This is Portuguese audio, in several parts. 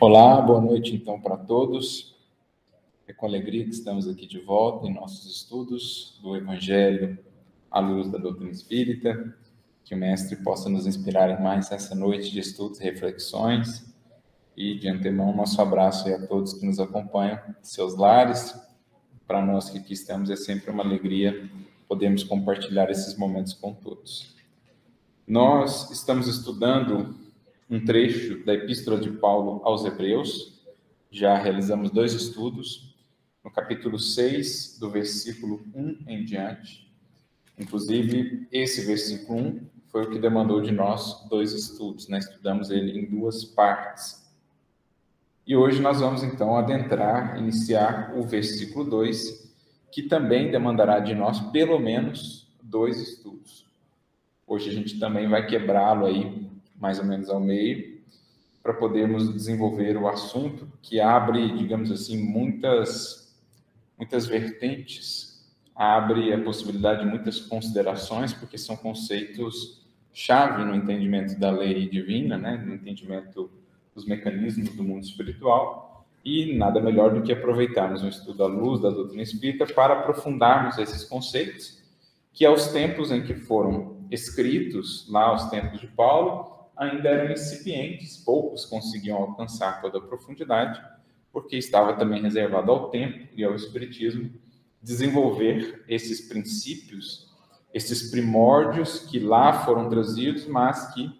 Olá, boa noite então para todos. É com alegria que estamos aqui de volta em nossos estudos do Evangelho à luz da doutrina espírita. Que o Mestre possa nos inspirar em mais essa noite de estudos e reflexões. E de antemão, nosso abraço a todos que nos acompanham seus lares. Para nós que aqui estamos, é sempre uma alegria podermos compartilhar esses momentos com todos. Nós estamos estudando um trecho da Epístola de Paulo aos Hebreus. Já realizamos dois estudos, no capítulo 6, do versículo 1 em diante. Inclusive, esse versículo 1 foi o que demandou de nós dois estudos, né? Estudamos ele em duas partes. E hoje nós vamos então adentrar, iniciar o versículo 2, que também demandará de nós pelo menos dois estudos. Hoje a gente também vai quebrá-lo aí mais ou menos ao meio, para podermos desenvolver o assunto que abre, digamos assim, muitas, muitas vertentes, abre a possibilidade de muitas considerações, porque são conceitos chave no entendimento da lei divina, né, no entendimento dos mecanismos do mundo espiritual, e nada melhor do que aproveitarmos um estudo à luz da doutrina espírita para aprofundarmos esses conceitos, que aos tempos em que foram escritos, lá aos tempos de Paulo, ainda eram incipientes, poucos conseguiam alcançar toda a profundidade, porque estava também reservado ao tempo e ao espiritismo desenvolver esses princípios, esses primórdios que lá foram trazidos, mas que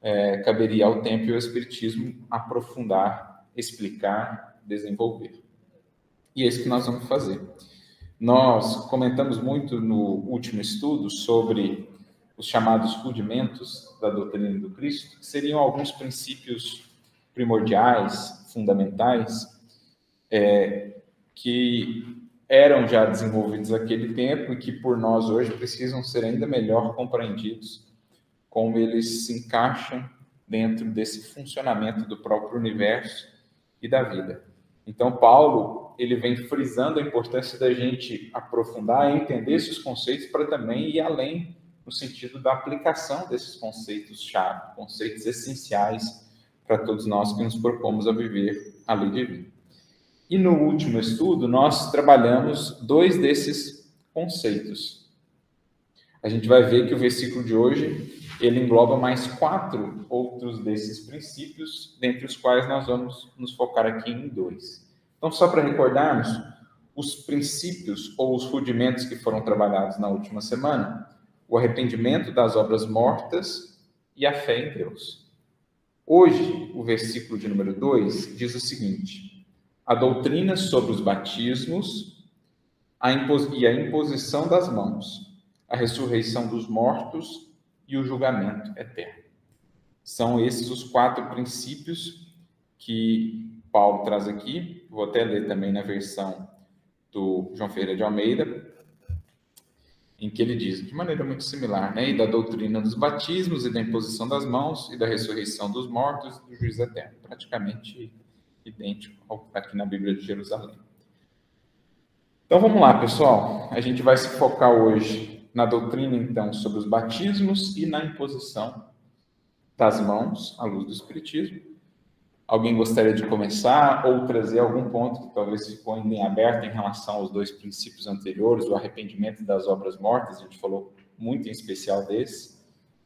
é, caberia ao tempo e ao espiritismo aprofundar, explicar, desenvolver. E é isso que nós vamos fazer. Nós comentamos muito no último estudo sobre os chamados rudimentos da doutrina do Cristo, que seriam alguns princípios primordiais, fundamentais, é, que eram já desenvolvidos naquele tempo e que por nós hoje precisam ser ainda melhor compreendidos, como eles se encaixam dentro desse funcionamento do próprio universo e da vida. Então, Paulo, ele vem frisando a importância da gente aprofundar e entender esses conceitos para também ir além no sentido da aplicação desses conceitos-chave, conceitos essenciais para todos nós que nos propomos a viver a lei divina. E no último estudo, nós trabalhamos dois desses conceitos. A gente vai ver que o versículo de hoje, ele engloba mais quatro outros desses princípios, dentre os quais nós vamos nos focar aqui em dois. Então, só para recordarmos, os princípios ou os rudimentos que foram trabalhados na última semana, o arrependimento das obras mortas e a fé em Deus. Hoje, o versículo de número 2 diz o seguinte: a doutrina sobre os batismos a e a imposição das mãos, a ressurreição dos mortos e o julgamento eterno. São esses os quatro princípios que Paulo traz aqui. Vou até ler também na versão do João Ferreira de Almeida, em que ele diz, de maneira muito similar, né, e da doutrina dos batismos e da imposição das mãos e da ressurreição dos mortos e do juízo eterno, praticamente idêntico ao que está aqui na Bíblia de Jerusalém. Então vamos lá, pessoal. A gente vai se focar hoje na doutrina, então, sobre os batismos e na imposição das mãos, à luz do Espiritismo. Alguém gostaria de começar ou trazer algum ponto que talvez ficou em aberto em relação aos dois princípios anteriores, o arrependimento das obras mortas, a gente falou muito em especial desse,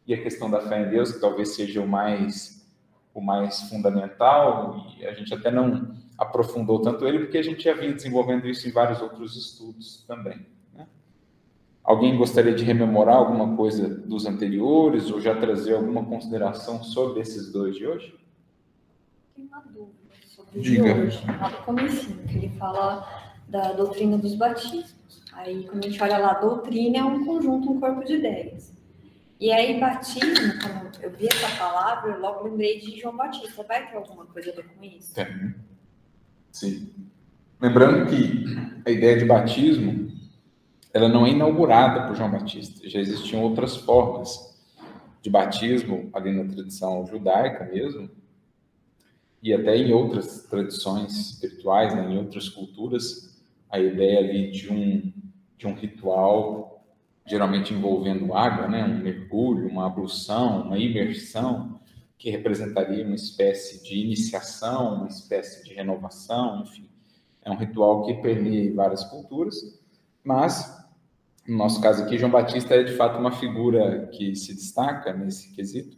e a questão da fé em Deus, que talvez seja o mais o mais fundamental, e a gente até não aprofundou tanto ele, porque a gente já vinha desenvolvendo isso em vários outros estudos também. Né? Alguém gostaria de rememorar alguma coisa dos anteriores, ou já trazer alguma consideração sobre esses dois de hoje? Tenho uma dúvida sobre Diga. hoje, lá no comecinho, que ele fala da doutrina dos batismos. Aí, quando a gente olha lá, doutrina é um conjunto, um corpo de ideias. E aí, batismo, quando eu vi essa palavra, eu logo lembrei de João Batista. Vai ter alguma coisa a ver com isso? Tem. Sim. Lembrando que a ideia de batismo, ela não é inaugurada por João Batista. Já existiam outras formas de batismo ali na tradição judaica mesmo, e até em outras tradições espirituais, né, em outras culturas, a ideia ali de um, de um ritual, geralmente envolvendo água, né, um mergulho, uma ablução, uma imersão, que representaria uma espécie de iniciação, uma espécie de renovação, enfim. É um ritual que permeia várias culturas, mas no nosso caso aqui, João Batista é de fato uma figura que se destaca nesse quesito,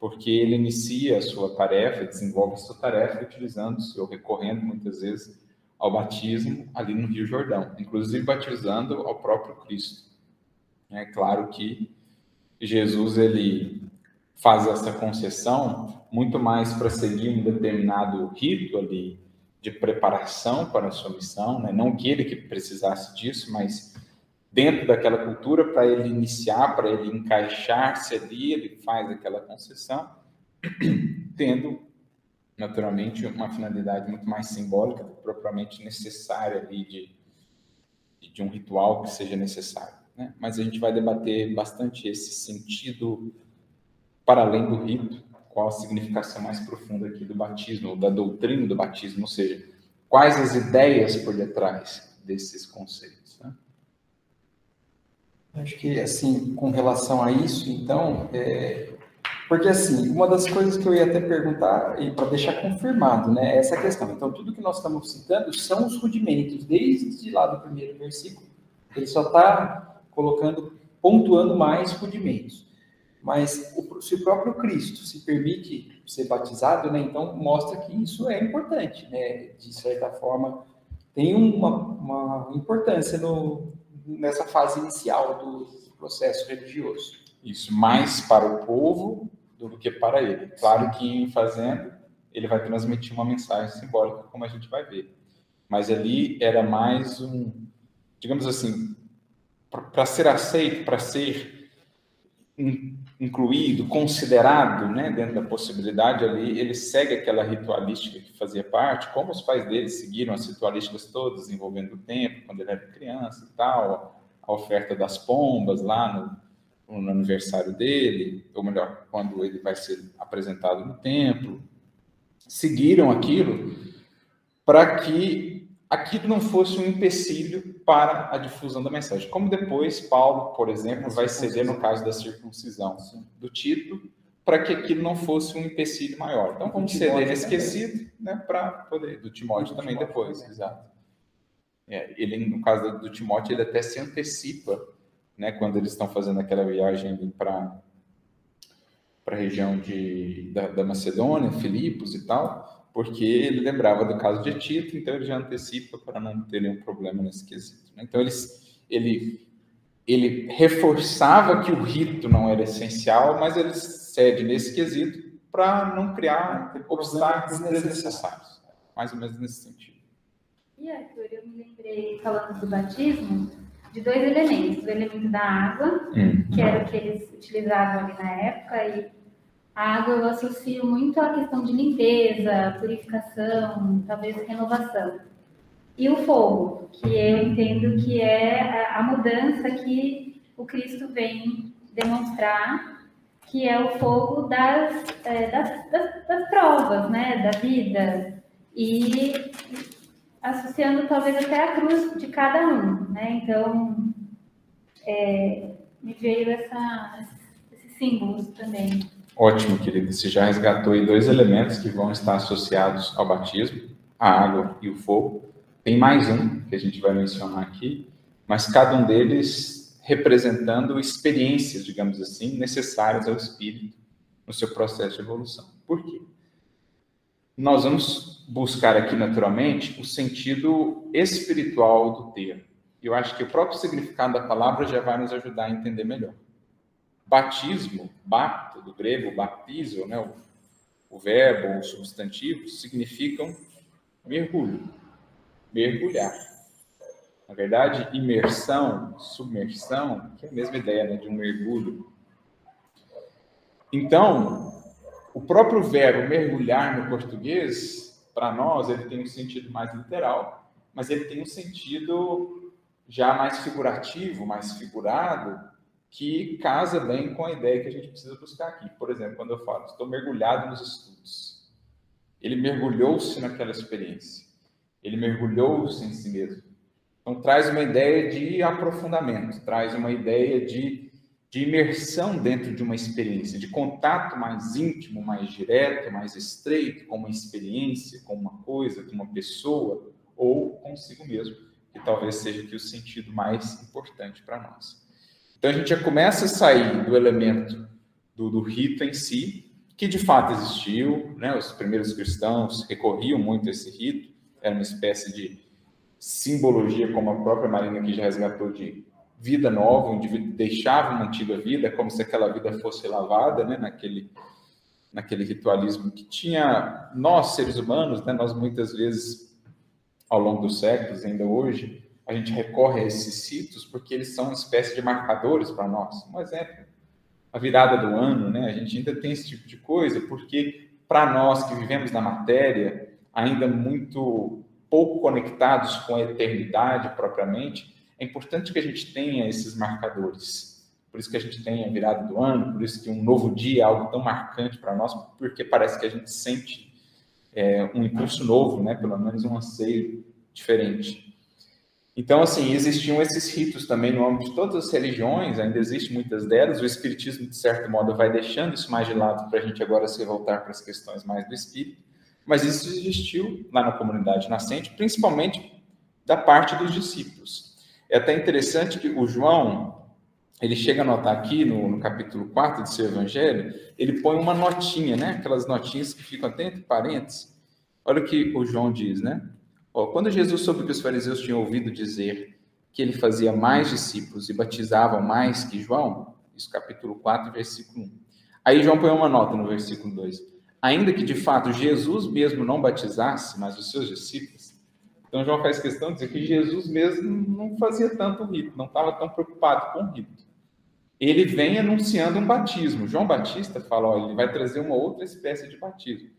porque ele inicia a sua tarefa, desenvolve a sua tarefa utilizando-se ou recorrendo muitas vezes ao batismo ali no Rio Jordão, inclusive batizando ao próprio Cristo. É claro que Jesus ele faz essa concessão muito mais para seguir um determinado rito ali de preparação para a sua missão, né? não que ele que precisasse disso, mas dentro daquela cultura para ele iniciar, para ele encaixar-se ali, ele faz aquela concessão, tendo naturalmente uma finalidade muito mais simbólica, propriamente necessária ali de, de um ritual que seja necessário. Né? Mas a gente vai debater bastante esse sentido para além do rito, qual a significação mais profunda aqui do batismo, da doutrina do batismo, ou seja, quais as ideias por detrás desses conceitos. Acho que, assim, com relação a isso, então, é... porque, assim, uma das coisas que eu ia até perguntar, e para deixar confirmado, né, é essa questão. Então, tudo que nós estamos citando são os rudimentos, desde lá do primeiro versículo, ele só está colocando, pontuando mais rudimentos. Mas se o próprio Cristo se permite ser batizado, né, então mostra que isso é importante, né, de certa forma, tem uma, uma importância no, nessa fase inicial do processo religioso. Isso, mais para o povo do que para ele. Claro que em fazendo, ele vai transmitir uma mensagem simbólica, como a gente vai ver. Mas ali era mais um, digamos assim, para ser aceito, para ser incluído, considerado, né, dentro da possibilidade ali, ele segue aquela ritualística que fazia parte, como os pais dele seguiram as ritualísticas todas envolvendo o tempo, quando ele era criança e tal, a oferta das pombas lá no, no aniversário dele, ou melhor, quando ele vai ser apresentado no templo, seguiram aquilo para que aquilo não fosse um empecilho para a difusão da mensagem. Como depois Paulo, por exemplo, vai ceder no caso da circuncisão do Tito, para que aquilo não fosse um empecilho maior. Então, vamos ceder nesse esquecido, né, para poder, do Timóteo também Timóteo depois, também. exato. É, ele, no caso do Timóteo, ele até se antecipa, né, quando eles estão fazendo aquela viagem para para a região de, da, da Macedônia, Filipos e tal, porque ele lembrava do caso de Tito, então ele já antecipa para não ter nenhum problema nesse quesito. Né? Então ele, ele, ele reforçava que o rito não era essencial, mas ele cede nesse quesito para não criar obstáculos desnecessários. Mais ou menos nesse sentido. E Arthur, eu me lembrei, falando do batismo, de dois elementos. O elemento da água, hum. que era o que eles utilizavam ali na época, e a água eu associo muito à questão de limpeza, purificação, talvez renovação. E o fogo, que eu entendo que é a mudança que o Cristo vem demonstrar, que é o fogo das, é, das, das, das provas, né, da vida. E associando talvez até a cruz de cada um, né? Então, é, me veio essa, esses símbolos também. Ótimo, querido. Você já resgatou aí dois elementos que vão estar associados ao batismo, a água e o fogo. Tem mais um que a gente vai mencionar aqui, mas cada um deles representando experiências, digamos assim, necessárias ao espírito no seu processo de evolução. Por quê? Nós vamos buscar aqui naturalmente o sentido espiritual do termo. Eu acho que o próprio significado da palavra já vai nos ajudar a entender melhor. Batismo, bapto, do grego baptizo, né, o, o verbo, o substantivo, significam mergulho, mergulhar. Na verdade, imersão, submersão, que é a mesma ideia né, de um mergulho. Então, o próprio verbo mergulhar no português, para nós, ele tem um sentido mais literal, mas ele tem um sentido já mais figurativo, mais figurado, que casa bem com a ideia que a gente precisa buscar aqui. Por exemplo, quando eu falo, estou mergulhado nos estudos. Ele mergulhou-se naquela experiência. Ele mergulhou-se em si mesmo. Então, traz uma ideia de aprofundamento, traz uma ideia de de imersão dentro de uma experiência, de contato mais íntimo, mais direto, mais estreito com uma experiência, com uma coisa, com uma pessoa ou consigo mesmo, que talvez seja aqui o sentido mais importante para nós. Então a gente já começa a sair do elemento do, do rito em si, que de fato existiu, né? Os primeiros cristãos recorriam muito a esse rito, era uma espécie de simbologia, como a própria Marina aqui já resgatou, de vida nova, o indivíduo deixava uma antiga vida, como se aquela vida fosse lavada, né, naquele, naquele ritualismo que tinha nós, seres humanos, né, nós muitas vezes, ao longo dos séculos, ainda hoje, a gente recorre a esses sítios porque eles são uma espécie de marcadores para nós. Um exemplo, a virada do ano, né, a gente ainda tem esse tipo de coisa, porque para nós que vivemos na matéria, ainda muito pouco conectados com a eternidade propriamente, é importante que a gente tenha esses marcadores. Por isso que a gente tem a virada do ano, por isso que um novo dia é algo tão marcante para nós, porque parece que a gente sente é, um impulso novo, né? pelo menos um anseio diferente. Então, assim, existiam esses ritos também no âmbito de todas as religiões, ainda existem muitas delas. O Espiritismo, de certo modo, vai deixando isso mais de lado para a gente agora se voltar para as questões mais do espírito. Mas isso existiu lá na comunidade nascente, principalmente da parte dos discípulos. É até interessante que o João, ele chega a notar aqui no, no capítulo 4 do seu evangelho, ele põe uma notinha, né? Aquelas notinhas que ficam até entre parênteses. Olha o que o João diz, né? Quando Jesus soube que os fariseus tinham ouvido dizer que ele fazia mais discípulos e batizava mais que João, isso capítulo 4, versículo 1. Aí João põe uma nota no versículo 2. Ainda que de fato Jesus mesmo não batizasse, mas os seus discípulos, então, João faz questão de dizer que Jesus mesmo não fazia tanto rito, não estava tão preocupado com o rito. Ele vem anunciando um batismo. João Batista fala, ele vai trazer uma outra espécie de batismo.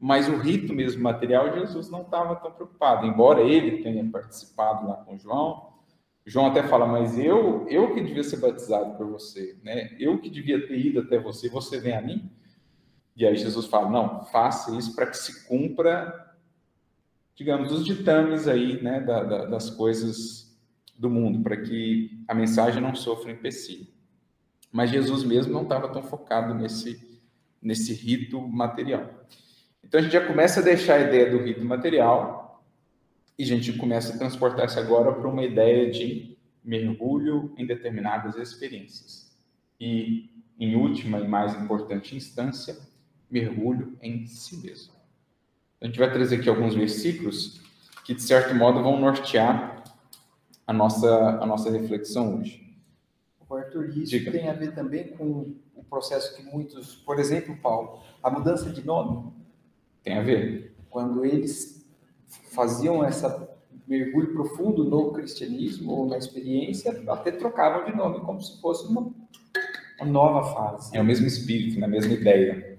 Mas o rito mesmo material, Jesus não estava tão preocupado, embora ele tenha participado lá com João. João até fala, mas eu, eu que devia ser batizado por você, né? Eu que devia ter ido até você, você vem a mim? E aí Jesus fala, não, faça isso para que se cumpra digamos, os ditames aí, né, da, da, das coisas do mundo, para que a mensagem não sofra empecilho. Mas Jesus mesmo não estava tão focado nesse, nesse rito material. Então a gente já começa a deixar a ideia do rito material e a gente começa a transportar isso agora para uma ideia de mergulho em determinadas experiências. E, em última e mais importante instância, mergulho em si mesmo. A gente vai trazer aqui alguns versículos que, de certo modo, vão nortear a nossa, a nossa reflexão hoje. O Arthur, isso Diga. tem a ver também com o processo que muitos, por exemplo, Paulo, a mudança de nome. Tem a ver. Quando eles faziam essa mergulho profundo no cristianismo ou na experiência, até trocavam de nome como se fosse uma, uma nova fase. É o mesmo espírito, a mesma ideia.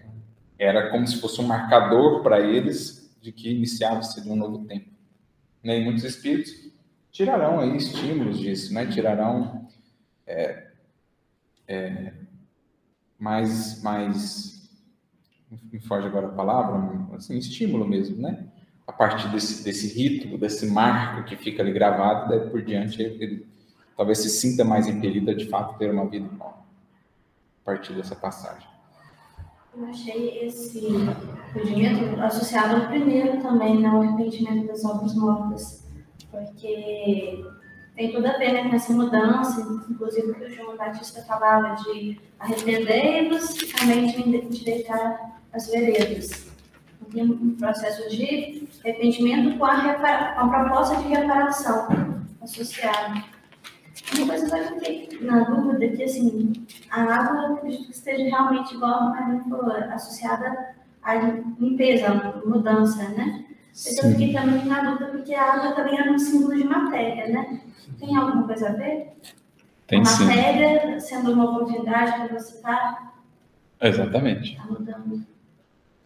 Era como se fosse um marcador para eles de que iniciava-se um novo tempo. Né? E muitos espíritos tirarão aí estímulos disso, né? tirarão é, é, mais, mais, me foge agora a palavra, assim, estímulo mesmo, né? A partir desse, desse rito, desse marco que fica ali gravado, daí por diante ele, ele talvez se sinta mais impelido a de fato ter uma vida nova a partir dessa passagem. Eu achei esse arrependimento associado ao primeiro também, ao arrependimento das obras mortas, porque tem tudo a ver né, com essa mudança, inclusive o que o João Batista falava de arrepender-vos e também de endireitar as veredas. Tem um processo de arrependimento com a, repara, com a proposta de reparação associada. Uma coisa que eu fiquei na dúvida é que, assim, a água, que esteja realmente, igual a Marina falou, associada à limpeza, à mudança, né? Então, eu fiquei também na dúvida, porque a água também é um símbolo de matéria, né? Tem alguma coisa a ver? Tem a matéria sim. sendo uma oportunidade para você estar... Tá Exatamente. Tá mudando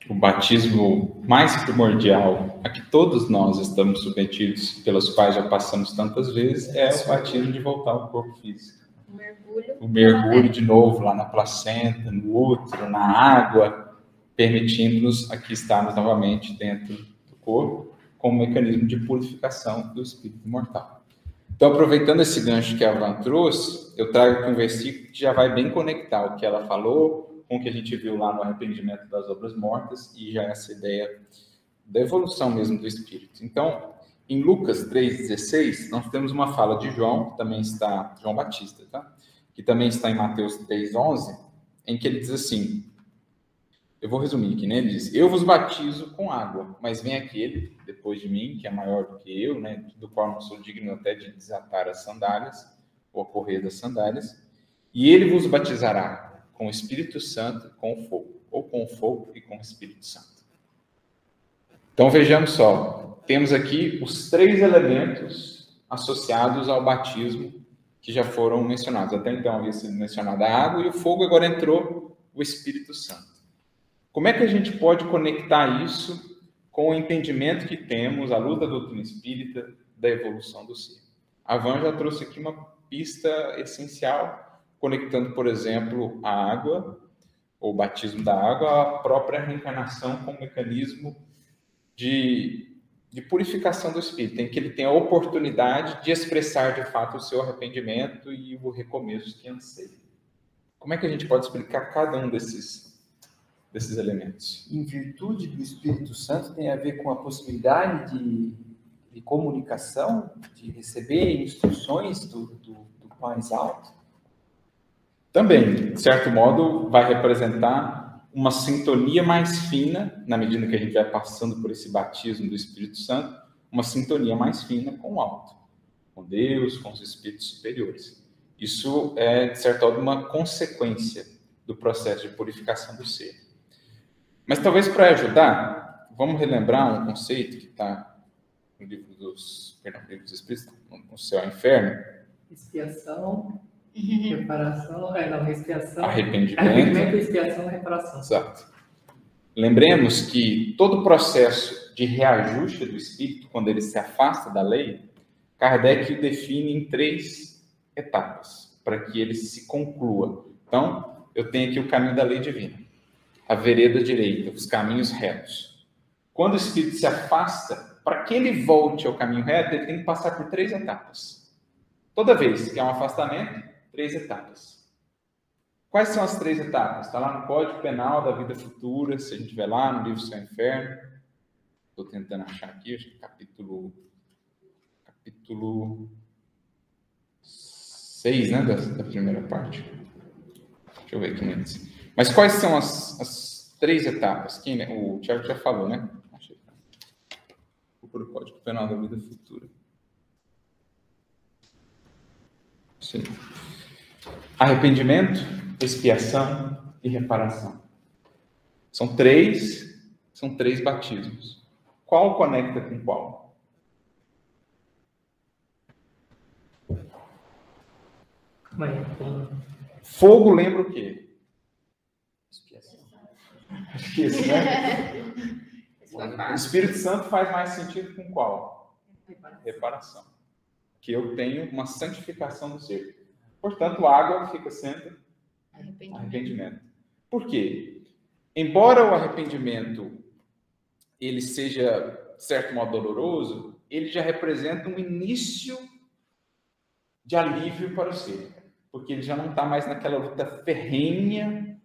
o batismo mais primordial a que todos nós estamos submetidos, pelos quais já passamos tantas vezes, é o batismo de voltar ao corpo físico. O mergulho. O mergulho de novo lá na placenta, no útero, na água, permitindo-nos aqui estarmos novamente dentro do corpo, como um mecanismo de purificação do espírito mortal. Então, aproveitando esse gancho que a Van trouxe, eu trago aqui um versículo que já vai bem conectar o que ela falou com o que a gente viu lá no arrependimento das obras mortas e já essa ideia da evolução mesmo do Espírito. Então, em Lucas 3,16, nós temos uma fala de João, que também está, João Batista, tá? que também está em Mateus 3,11, em que ele diz assim, eu vou resumir aqui, né? Ele diz: Eu vos batizo com água, mas vem aquele depois de mim, que é maior do que eu, né? Do qual não sou digno até de desatar as sandálias, ou a correr das sandálias, e ele vos batizará com o Espírito Santo, com fogo, ou com fogo e com o Espírito Santo. Então vejamos só, temos aqui os três elementos associados ao batismo que já foram mencionados. Até então havia sido mencionada a água e o fogo, agora entrou o Espírito Santo. Como é que a gente pode conectar isso com o entendimento que temos, à luz da doutrina espírita, da evolução do ser? A Van já trouxe aqui uma pista essencial, conectando, por exemplo, a água, ou o batismo da água, à própria reencarnação como mecanismo de, de purificação do espírito, em que ele tem a oportunidade de expressar de fato o seu arrependimento e o recomeço que anseia. Como é que a gente pode explicar cada um desses desses elementos? Em virtude do Espírito Santo, tem a ver com a possibilidade de, de comunicação, de receber instruções do, do, do mais alto? Também, de certo modo, vai representar uma sintonia mais fina, na medida que a gente vai passando por esse batismo do Espírito Santo, uma sintonia mais fina com o alto, com Deus, com os espíritos superiores. Isso é, de certo modo, uma consequência do processo de purificação do ser. Mas talvez para ajudar, vamos relembrar um conceito que está no livro dos, perdão, livro dos Espíritos, no céu e inferno. Expiação, reparação, é, não, expiação. Arrependimento. Arrependimento, expiação, reparação. Exato. Lembremos que todo o processo de reajuste do espírito, quando ele se afasta da lei, Kardec o define em três etapas, para que ele se conclua. Então, eu tenho aqui o caminho da lei divina a vereda direita, os caminhos retos. Quando o espírito se afasta, para que ele volte ao caminho reto, ele tem que passar por três etapas. Toda vez que há um afastamento, três etapas. Quais são as três etapas? Está lá no Código Penal da Vida Futura, se a gente tiver lá no livro Seu Inferno. Estou tentando achar aqui, acho que capítulo. Capítulo 6, né? Da, da primeira parte. Deixa eu ver aqui antes. Mas quais são as, as três etapas? Quem, né? O Tiago já falou, né? Procura o Código Penal da Vida Futura. Sim. Arrependimento, expiação e reparação. São três, são três batismos. Qual conecta com qual? Fogo lembra o quê? Acho que isso, né? o Espírito Santo faz mais sentido com qual? Reparação. Que eu tenho uma santificação do ser. Portanto, a água fica sendo arrependimento. arrependimento. Por quê? Embora o arrependimento ele seja, de certo modo, doloroso, ele já representa um início de alívio para o ser. Porque ele já não está mais naquela luta ferrenha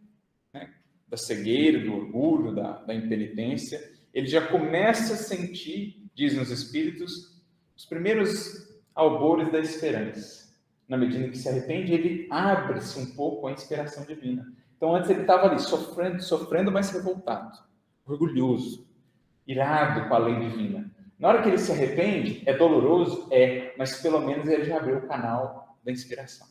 da cegueira, do orgulho, da, da impenitência, ele já começa a sentir, dizem os espíritos, os primeiros albores da esperança. Na medida em que se arrepende, ele abre-se um pouco à inspiração divina. Então, antes ele estava ali sofrendo, sofrendo, mas revoltado, orgulhoso, irado com a lei divina. Na hora que ele se arrepende, é doloroso? É, mas pelo menos ele já abriu o canal da inspiração.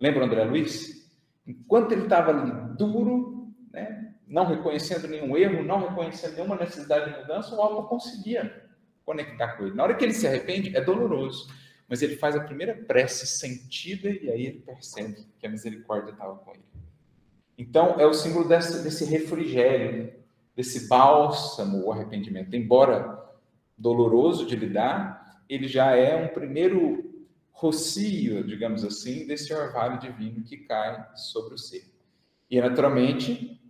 Lembra André Luiz? Enquanto ele estava ali duro, né, não reconhecendo nenhum erro, não reconhecendo nenhuma necessidade de mudança, o alma conseguia conectar com ele. Na hora que ele se arrepende, é doloroso, mas ele faz a primeira prece sentida e aí ele percebe que a misericórdia estava com ele. Então, é o símbolo desse, desse refrigério, desse bálsamo, o arrependimento. Embora doloroso de lidar, ele já é um primeiro rocio, digamos assim, desse orvalho divino que cai sobre o ser. E, naturalmente,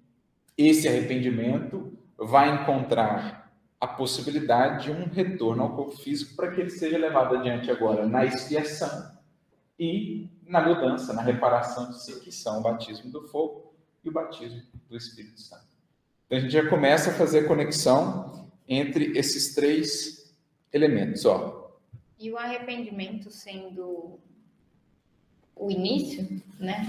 esse arrependimento vai encontrar a possibilidade de um retorno ao corpo físico para que ele seja levado adiante agora na expiação e na mudança, na reparação de si, que são o batismo do fogo e o batismo do Espírito Santo. Então a gente já começa a fazer conexão entre esses três elementos, ó. E o arrependimento sendo o início, né?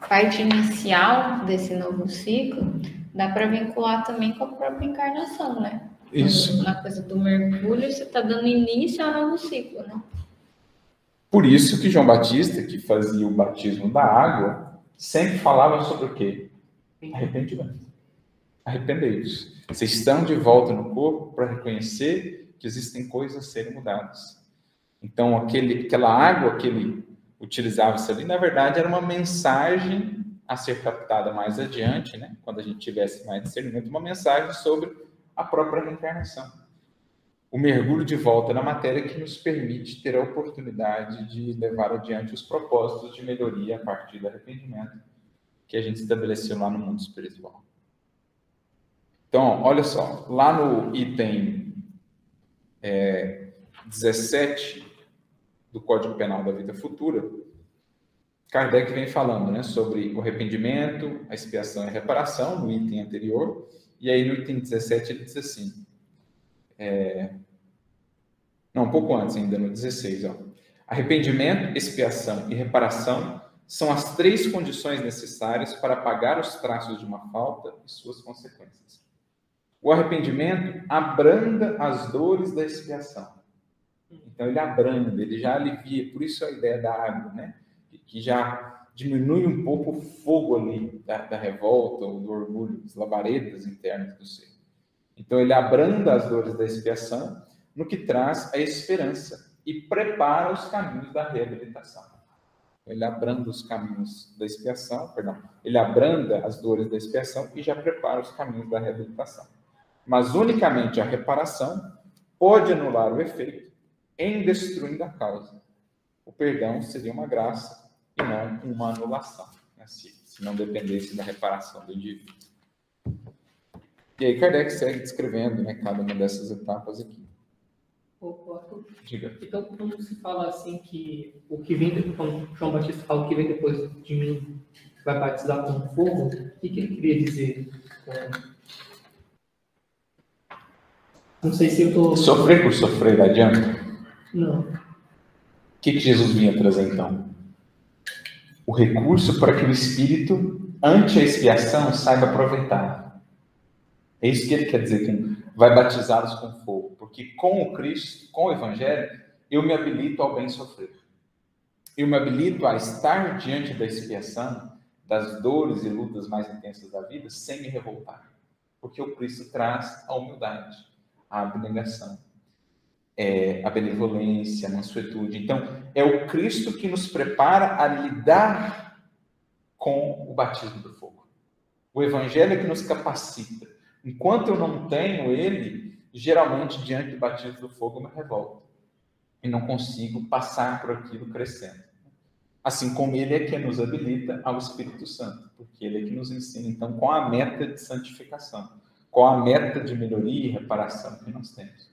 A parte inicial desse novo ciclo, dá para vincular também com a própria encarnação, né? Isso. Na coisa do mergulho, você está dando início ao novo ciclo, né? Por isso que João Batista, que fazia o batismo da água, sempre falava sobre o quê? Arrependimento. Arrependei-vos. Vocês estão de volta no corpo para reconhecer que existem coisas a serem mudadas. Então, aquele, aquela água que ele utilizava-se ali, na verdade, era uma mensagem a ser captada mais adiante, né? quando a gente tivesse mais discernimento, uma mensagem sobre a própria reencarnação o mergulho de volta na matéria que nos permite ter a oportunidade de levar adiante os propósitos de melhoria a partir do arrependimento que a gente estabeleceu lá no mundo espiritual. Então, olha só, lá no item é, 17 do Código Penal da Vida Futura, Kardec vem falando né, sobre o arrependimento, a expiação e a reparação, no item anterior, e aí no item 17 ele diz assim: é... Não, um pouco antes ainda, no 16. Ó. Arrependimento, expiação e reparação são as três condições necessárias para pagar os traços de uma falta e suas consequências. O arrependimento abranda as dores da expiação. Então, ele abranda, ele já alivia, por isso a ideia da água, né? Que já diminui um pouco o fogo ali da, da revolta ou do orgulho, das labaredas internas do ser. Então, ele abranda as dores da expiação, no que traz a esperança e prepara os caminhos da reabilitação. Ele abranda os caminhos da expiação, perdão, ele abranda as dores da expiação e já prepara os caminhos da reabilitação. Mas unicamente a reparação pode anular o efeito em destruindo a causa. O perdão seria uma graça e não uma anulação, né? se, se não dependesse da reparação do indivíduo. E aí Kardec segue descrevendo né, cada uma dessas etapas aqui. Diga. Então, quando se fala assim que o que vem depois, quando João Batista fala que vem depois de mim vai batizar com fogo, o que, que ele queria dizer? Não sei se eu estou. Sofrer por sofrer adianta? Não. O que, que Jesus vinha trazer então? O recurso para que o espírito, ante a expiação, saiba aproveitar. É isso que ele quer dizer com vai batizá-los com fogo, porque com o Cristo, com o Evangelho, eu me habilito ao bem sofrer. Eu me habilito a estar diante da expiação, das dores e lutas mais intensas da vida, sem me revoltar. Porque o Cristo traz a humildade, a abnegação, é, a benevolência, a mansuetude. Então, é o Cristo que nos prepara a lidar com o batismo do fogo. O Evangelho é que nos capacita Enquanto eu não tenho ele, geralmente diante do batismo do fogo eu me revolto e não consigo passar por aquilo crescendo. Assim como ele é que nos habilita ao Espírito Santo, porque ele é que nos ensina então qual a meta de santificação, qual a meta de melhoria e reparação que nós temos.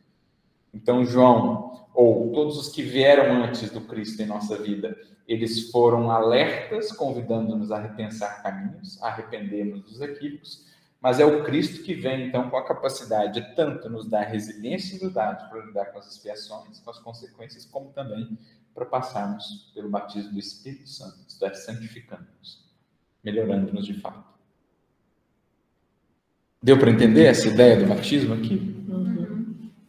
Então João ou todos os que vieram antes do Cristo em nossa vida, eles foram alertas, convidando-nos a repensar caminhos, a arrependermos dos equívocos mas é o Cristo que vem, então, com a capacidade de tanto nos dar resiliência e humildade para lidar com as expiações, com as consequências, como também para passarmos pelo batismo do Espírito Santo, estar santificando-nos, melhorando-nos de fato. Deu para entender essa ideia do batismo aqui? Uhum.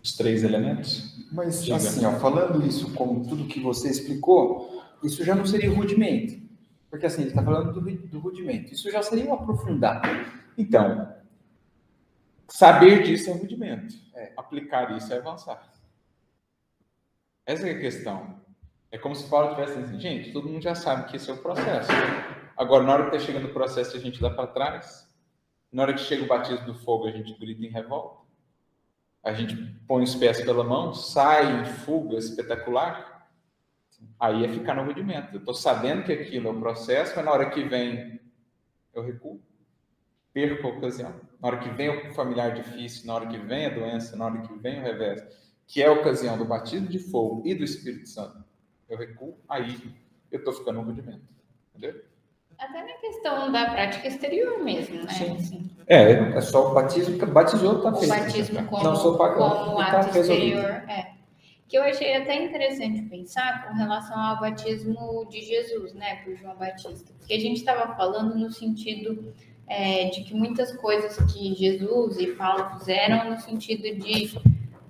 Os três elementos? Mas, Diga. assim, ó, falando isso como tudo que você explicou, isso já não seria rudimento. Porque, assim, ele está falando do, do rudimento. Isso já seria um aprofundado. Então, saber disso é um rudimento. É, aplicar isso é avançar. Essa é a questão. É como se Paulo tivesse assim, gente, todo mundo já sabe que esse é o processo. Agora, na hora que está chegando o processo, a gente dá para trás. Na hora que chega o batismo do fogo, a gente grita em revolta. A gente põe os pés pela mão, sai em fuga espetacular. Aí é ficar no rudimento. Eu estou sabendo que aquilo é o processo, mas na hora que vem, eu recuo perco a ocasião. na hora que vem o familiar difícil, na hora que vem a doença, na hora que vem o revés, que é a ocasião do batismo de fogo e do Espírito Santo, eu recuo, aí eu estou ficando no rudimento. Entendeu? Até na questão da prática exterior mesmo, né? Sim. Assim. É, é só o batismo, batizou, tá feito. O batismo como, Não sou como tá ato exterior, é. Que eu achei até interessante pensar com relação ao batismo de Jesus, né, por João Batista. Porque a gente estava falando no sentido é, de que muitas coisas que Jesus e Paulo fizeram no sentido de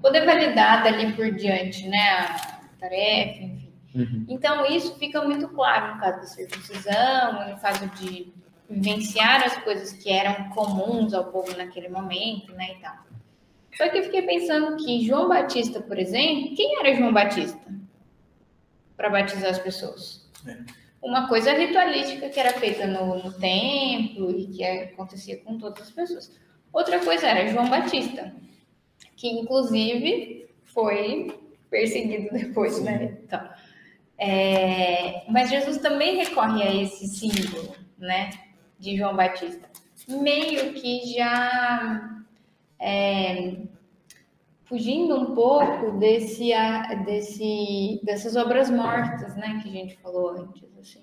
poder validar dali por diante, né, a tarefa, enfim Uhum. Então, isso fica muito claro no caso da circuncisão, no caso de vivenciar as coisas que eram comuns ao povo naquele momento, né, e tal. Só que eu fiquei pensando que João Batista, por exemplo, quem era João Batista para batizar as pessoas? É. Uma coisa ritualística que era feita no, no templo e que acontecia com todas as pessoas. Outra coisa era João Batista, que inclusive foi perseguido depois, né? Sim. né? Então, é, mas Jesus também recorre a esse símbolo, né, de João Batista, meio que já é, fugindo um pouco desse, desse, dessas obras mortas, né, que a gente falou antes, assim.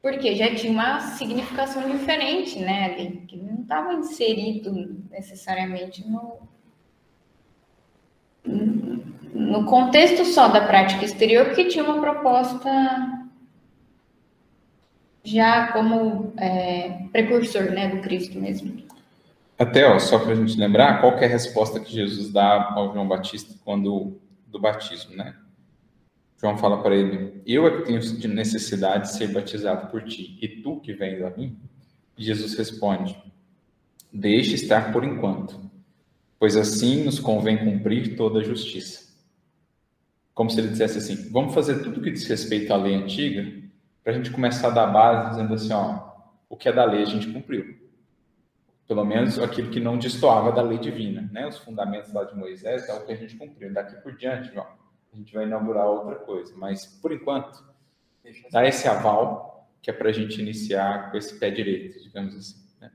Porque já tinha uma significação diferente, né, ali, que não estava inserido necessariamente no, no contexto só da prática exterior, porque tinha uma proposta já como é, precursor né, do Cristo mesmo. Até, ó, só para a gente lembrar, qual é a resposta que Jesus dá ao João Batista quando do batismo, né? João fala para ele: Eu é que tenho necessidade de ser batizado por ti, e tu que vens a mim? Jesus responde: Deixe estar por enquanto, pois assim nos convém cumprir toda a justiça como se ele dissesse assim: vamos fazer tudo que diz respeito à lei antiga, para a gente começar a dar base dizendo assim: ó, o que é da lei a gente cumpriu. Pelo menos aquilo que não destoava da lei divina, né? Os fundamentos lá de Moisés é o que a gente cumpriu. Daqui por diante, João, a gente vai inaugurar outra coisa. Mas, por enquanto, dá esse aval que é para a gente iniciar com esse pé direito, digamos assim. Né?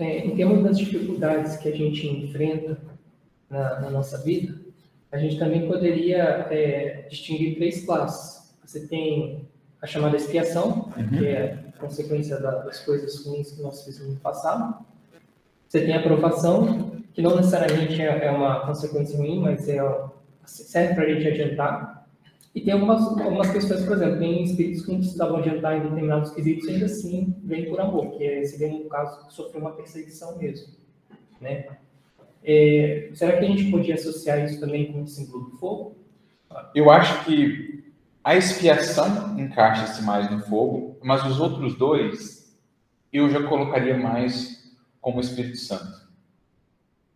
É, em termos das dificuldades que a gente enfrenta na, na nossa vida, a gente também poderia é, distinguir três classes. Você tem a chamada expiação, uhum. que é consequência das coisas ruins que nós fizemos no passado. Você tem a aprovação, que não necessariamente é, é uma consequência ruim, mas é, serve para a gente adiantar. E tem algumas, algumas questões, por exemplo, tem espíritos que não precisavam adiantar em determinados quesitos, ainda assim vem por amor, que é, seria um caso que sofreu uma perseguição mesmo. Né? É, será que a gente podia associar isso também com o símbolo do fogo? Eu acho que a expiação encaixa-se mais no fogo, mas os outros dois eu já colocaria mais como Espírito Santo.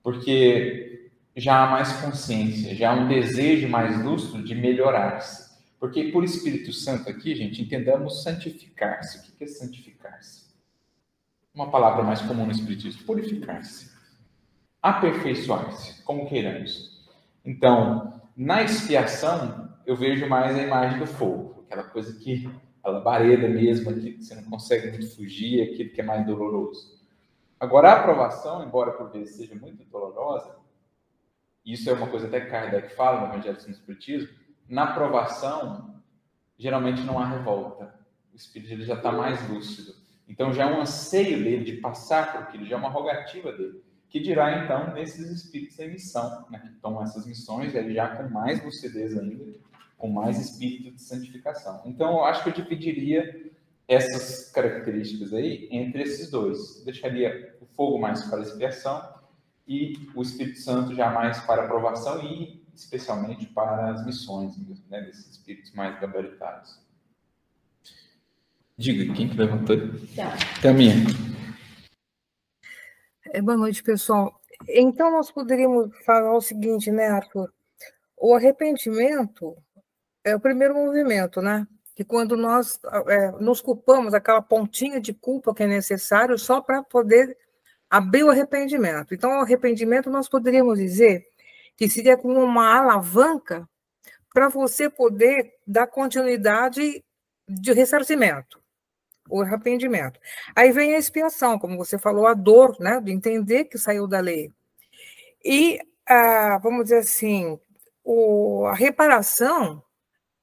Porque já há mais consciência, já há um desejo mais lustro de melhorar-se. Porque por Espírito Santo aqui, gente, entendamos santificar-se. O que é santificar-se? Uma palavra mais comum no Espiritismo, purificar-se aperfeiçoar-se, como queiramos. Então, na expiação, eu vejo mais a imagem do fogo, aquela coisa que, a labareda mesmo, que você não consegue muito fugir, aquilo que é mais doloroso. Agora, a aprovação, embora por vezes seja muito dolorosa, isso é uma coisa até que Kardec fala no Evangelho do Espiritismo, na aprovação, geralmente não há revolta. O espírito ele já está mais lúcido. Então, já é um anseio dele de passar por aquilo, já é uma rogativa dele que dirá então nesses espíritos em missão, né, que tomam essas missões aí já com mais lucidez ainda, com mais espírito de santificação. Então, eu acho que eu dividiria essas características aí entre esses dois. Deixaria o fogo mais para expiação e o Espírito Santo já mais para aprovação e especialmente para as missões, né, desses espíritos mais gabaritados. Diga, quem que levantou? Tá. minha. É, boa noite, pessoal. Então, nós poderíamos falar o seguinte, né, Arthur? O arrependimento é o primeiro movimento, né? Que quando nós é, nos culpamos, aquela pontinha de culpa que é necessário só para poder abrir o arrependimento. Então, o arrependimento nós poderíamos dizer que seria como uma alavanca para você poder dar continuidade de ressarcimento. O arrependimento. Aí vem a expiação, como você falou, a dor, né, de entender que saiu da lei. E, vamos dizer assim, o, a reparação,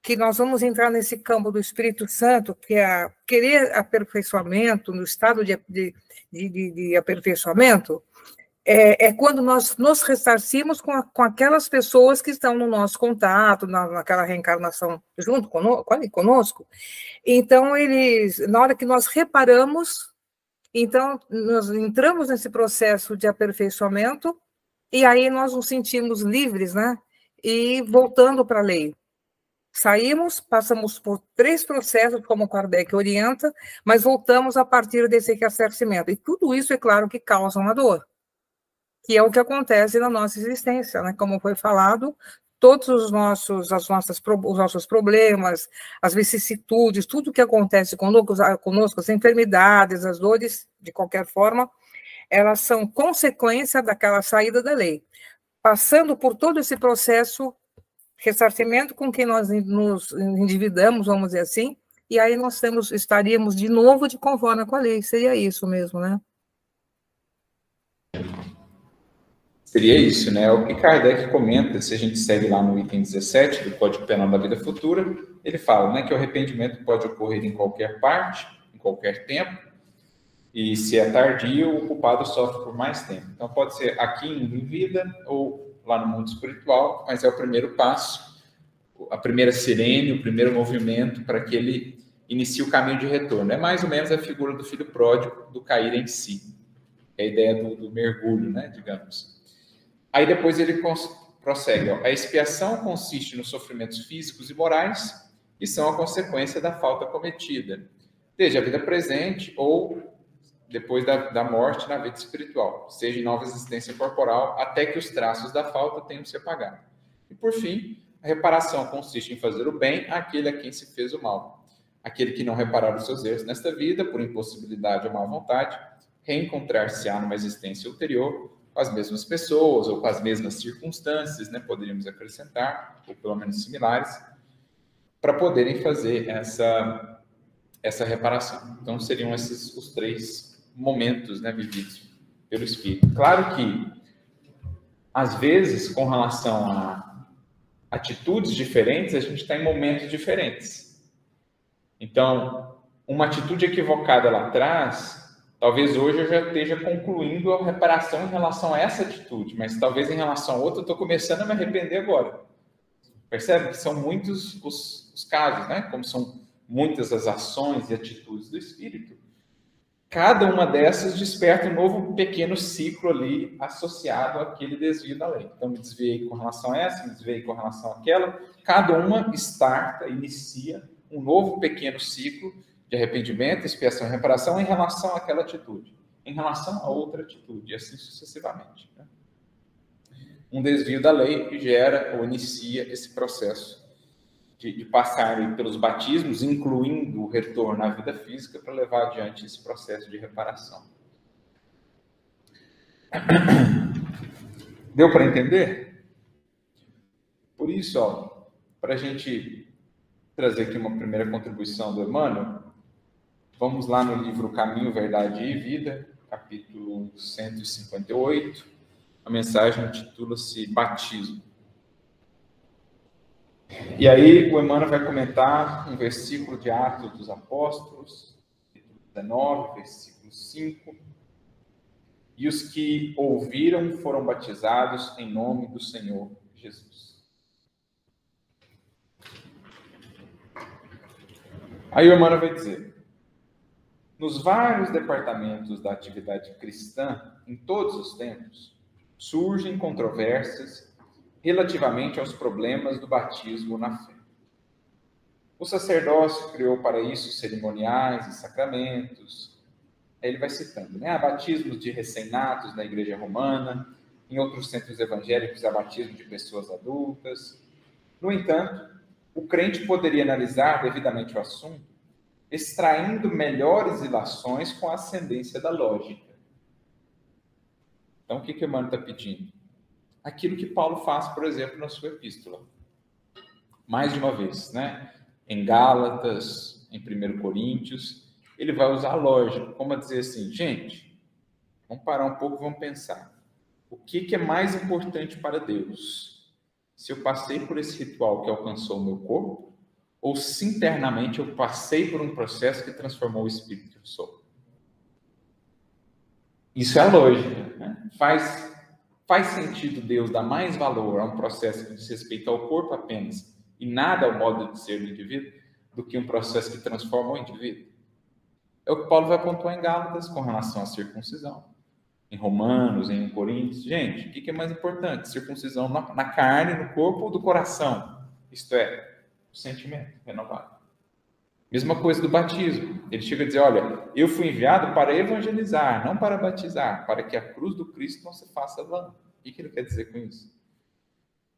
que nós vamos entrar nesse campo do Espírito Santo, que é querer aperfeiçoamento, no estado de, de, de, de aperfeiçoamento, é, é, quando nós nos ressarcimos com, a, com aquelas pessoas que estão no nosso contato, na, naquela reencarnação junto conosco. Então, eles, na hora que nós reparamos, então, nós entramos nesse processo de aperfeiçoamento e aí nós nos sentimos livres, né? E voltando para a lei. Saímos, passamos por três processos, como Kardec orienta, mas voltamos a partir desse ressarcimento. E tudo isso, é claro, que causa uma dor que é o que acontece na nossa existência, né? Como foi falado, todos os nossos, as nossas, os nossos problemas, as vicissitudes, tudo que acontece conosco, conosco, as enfermidades, as dores, de qualquer forma, elas são consequência daquela saída da lei. Passando por todo esse processo, ressarcimento com que nós nos endividamos, vamos dizer assim, e aí nós temos, estaríamos de novo de conforme com a lei, seria isso mesmo, né? Seria isso, né? O que Kardec comenta, se a gente segue lá no item 17 do Código Penal da Vida Futura, ele fala né, que o arrependimento pode ocorrer em qualquer parte, em qualquer tempo, e se é tardio, o culpado sofre por mais tempo. Então, pode ser aqui em vida ou lá no mundo espiritual, mas é o primeiro passo, a primeira sirene, o primeiro movimento para que ele inicie o caminho de retorno. É mais ou menos a figura do filho pródigo, do cair em si. É a ideia do, do mergulho, né, digamos. Aí depois ele prossegue: ó, a expiação consiste nos sofrimentos físicos e morais que são a consequência da falta cometida, desde a vida presente ou depois da, da morte na vida espiritual, seja em nova existência corporal, até que os traços da falta tenham se apagado. E por fim, a reparação consiste em fazer o bem àquele a quem se fez o mal. Aquele que não reparar os seus erros nesta vida, por impossibilidade ou má vontade, reencontrar-se-á numa existência ulterior com as mesmas pessoas ou com as mesmas circunstâncias, né, poderíamos acrescentar, ou pelo menos similares, para poderem fazer essa, essa reparação. Então, seriam esses os três momentos né, vividos pelo Espírito. Claro que, às vezes, com relação a atitudes diferentes, a gente está em momentos diferentes. Então, uma atitude equivocada lá atrás Talvez hoje eu já esteja concluindo a reparação em relação a essa atitude, mas talvez em relação a outra eu estou começando a me arrepender agora. Percebe que são muitos os, os casos, né? Como são muitas as ações e atitudes do Espírito. Cada uma dessas desperta um novo pequeno ciclo ali associado àquele desvio da lei. Então, me desviei com relação a essa, me desviei com relação àquela. Cada uma starta, inicia um novo pequeno ciclo de arrependimento, expiação e reparação em relação àquela atitude, em relação a outra atitude, e assim sucessivamente. Né? Um desvio da lei gera ou inicia esse processo de, de passar pelos batismos, incluindo o retorno à vida física, para levar adiante esse processo de reparação. Deu para entender? Por isso, para a gente trazer aqui uma primeira contribuição do Emmanuel, Vamos lá no livro Caminho, Verdade e Vida, capítulo 158. A mensagem intitula-se Batismo. E aí o Emmanuel vai comentar um versículo de Atos dos Apóstolos, capítulo 19, versículo 5. E os que ouviram foram batizados em nome do Senhor Jesus. Aí o Emmanuel vai dizer: nos vários departamentos da atividade cristã, em todos os tempos, surgem controvérsias relativamente aos problemas do batismo na fé. O sacerdócio criou para isso cerimoniais e sacramentos. Aí ele vai citando, né? Há batismos de recém-natos na igreja romana, em outros centros evangélicos há batismo de pessoas adultas. No entanto, o crente poderia analisar devidamente o assunto extraindo melhores ilações com a ascendência da lógica. Então, o que, que Emmanuel está pedindo? Aquilo que Paulo faz, por exemplo, na sua epístola. Mais de uma vez, né? Em Gálatas, em 1 Coríntios, ele vai usar a lógica, como a dizer assim, gente, vamos parar um pouco, vamos pensar. O que, que é mais importante para Deus? Se eu passei por esse ritual que alcançou o meu corpo, ou se internamente eu passei por um processo que transformou o espírito que eu sou? Isso é a lógica. Né? Faz, faz sentido Deus dar mais valor a um processo que diz respeito ao corpo apenas e nada ao modo de ser do indivíduo do que um processo que transforma o indivíduo? É o que Paulo vai pontuar em Gálatas com relação à circuncisão. Em Romanos, em Coríntios. Gente, o que é mais importante? Circuncisão na carne, no corpo ou do coração? Isto é, o sentimento renovado. Mesma coisa do batismo. Ele chega a dizer: Olha, eu fui enviado para evangelizar, não para batizar, para que a cruz do Cristo não se faça vã. O que ele quer dizer com isso?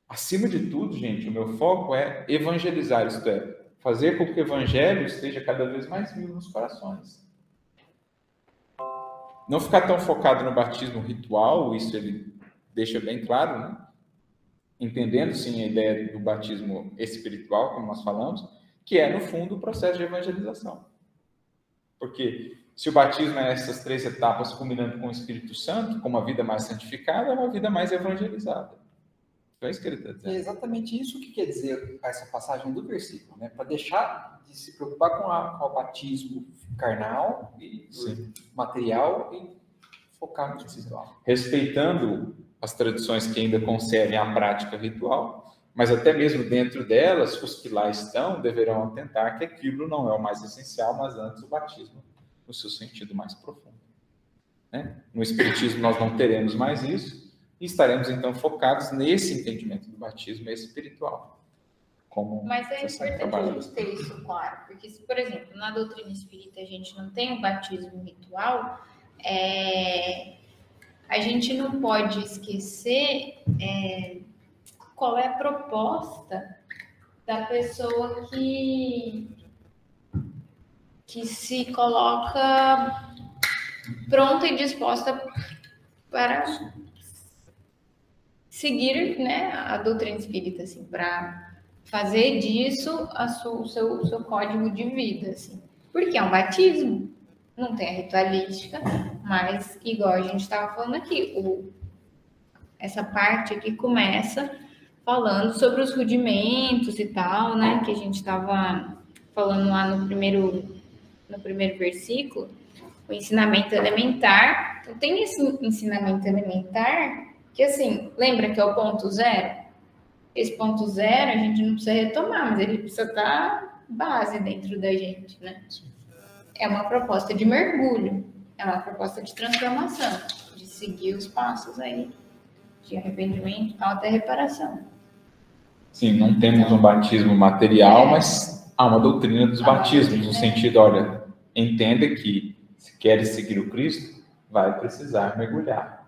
Acima de tudo, gente, o meu foco é evangelizar, isto é, fazer com que o evangelho esteja cada vez mais vivo nos corações. Não ficar tão focado no batismo ritual, isso ele deixa bem claro, né? Entendendo sim a ideia do batismo espiritual, como nós falamos, que é no fundo o processo de evangelização. Porque se o batismo é essas três etapas combinando com o Espírito Santo, com uma vida mais santificada, é uma vida mais evangelizada. É isso que ele está dizendo. É exatamente isso que quer dizer essa passagem do versículo, né? Para deixar de se preocupar com, a, com o batismo carnal e material e focar no espiritual. Respeitando as tradições que ainda conservem a prática ritual, mas até mesmo dentro delas, os que lá estão deverão atentar que aquilo não é o mais essencial, mas antes o batismo no seu sentido mais profundo. Né? No Espiritismo nós não teremos mais isso, e estaremos então focados nesse entendimento do batismo espiritual. Como Mas é importante a gente ter isso claro, porque se, por exemplo, na doutrina espírita a gente não tem o batismo ritual, é, a gente não pode esquecer é, qual é a proposta da pessoa que, que se coloca pronta e disposta para seguir né, a doutrina espírita, assim, para fazer disso sua, o seu, o seu código de vida, assim. Porque é um batismo, não tem a ritualística, mas igual a gente estava falando aqui, o, essa parte aqui começa falando sobre os rudimentos e tal, né? Que a gente estava falando lá no primeiro, no primeiro versículo, o ensinamento elementar. Então, tem esse ensinamento elementar que assim, lembra que é o ponto zero? Esse ponto zero a gente não precisa retomar, mas ele precisa estar base dentro da gente, né? É uma proposta de mergulho, é uma proposta de transformação, de seguir os passos aí, de arrependimento até reparação. Sim, não temos um batismo material, é. mas há uma doutrina dos batismos, no sentido, olha, entenda que se queres seguir o Cristo, vai precisar mergulhar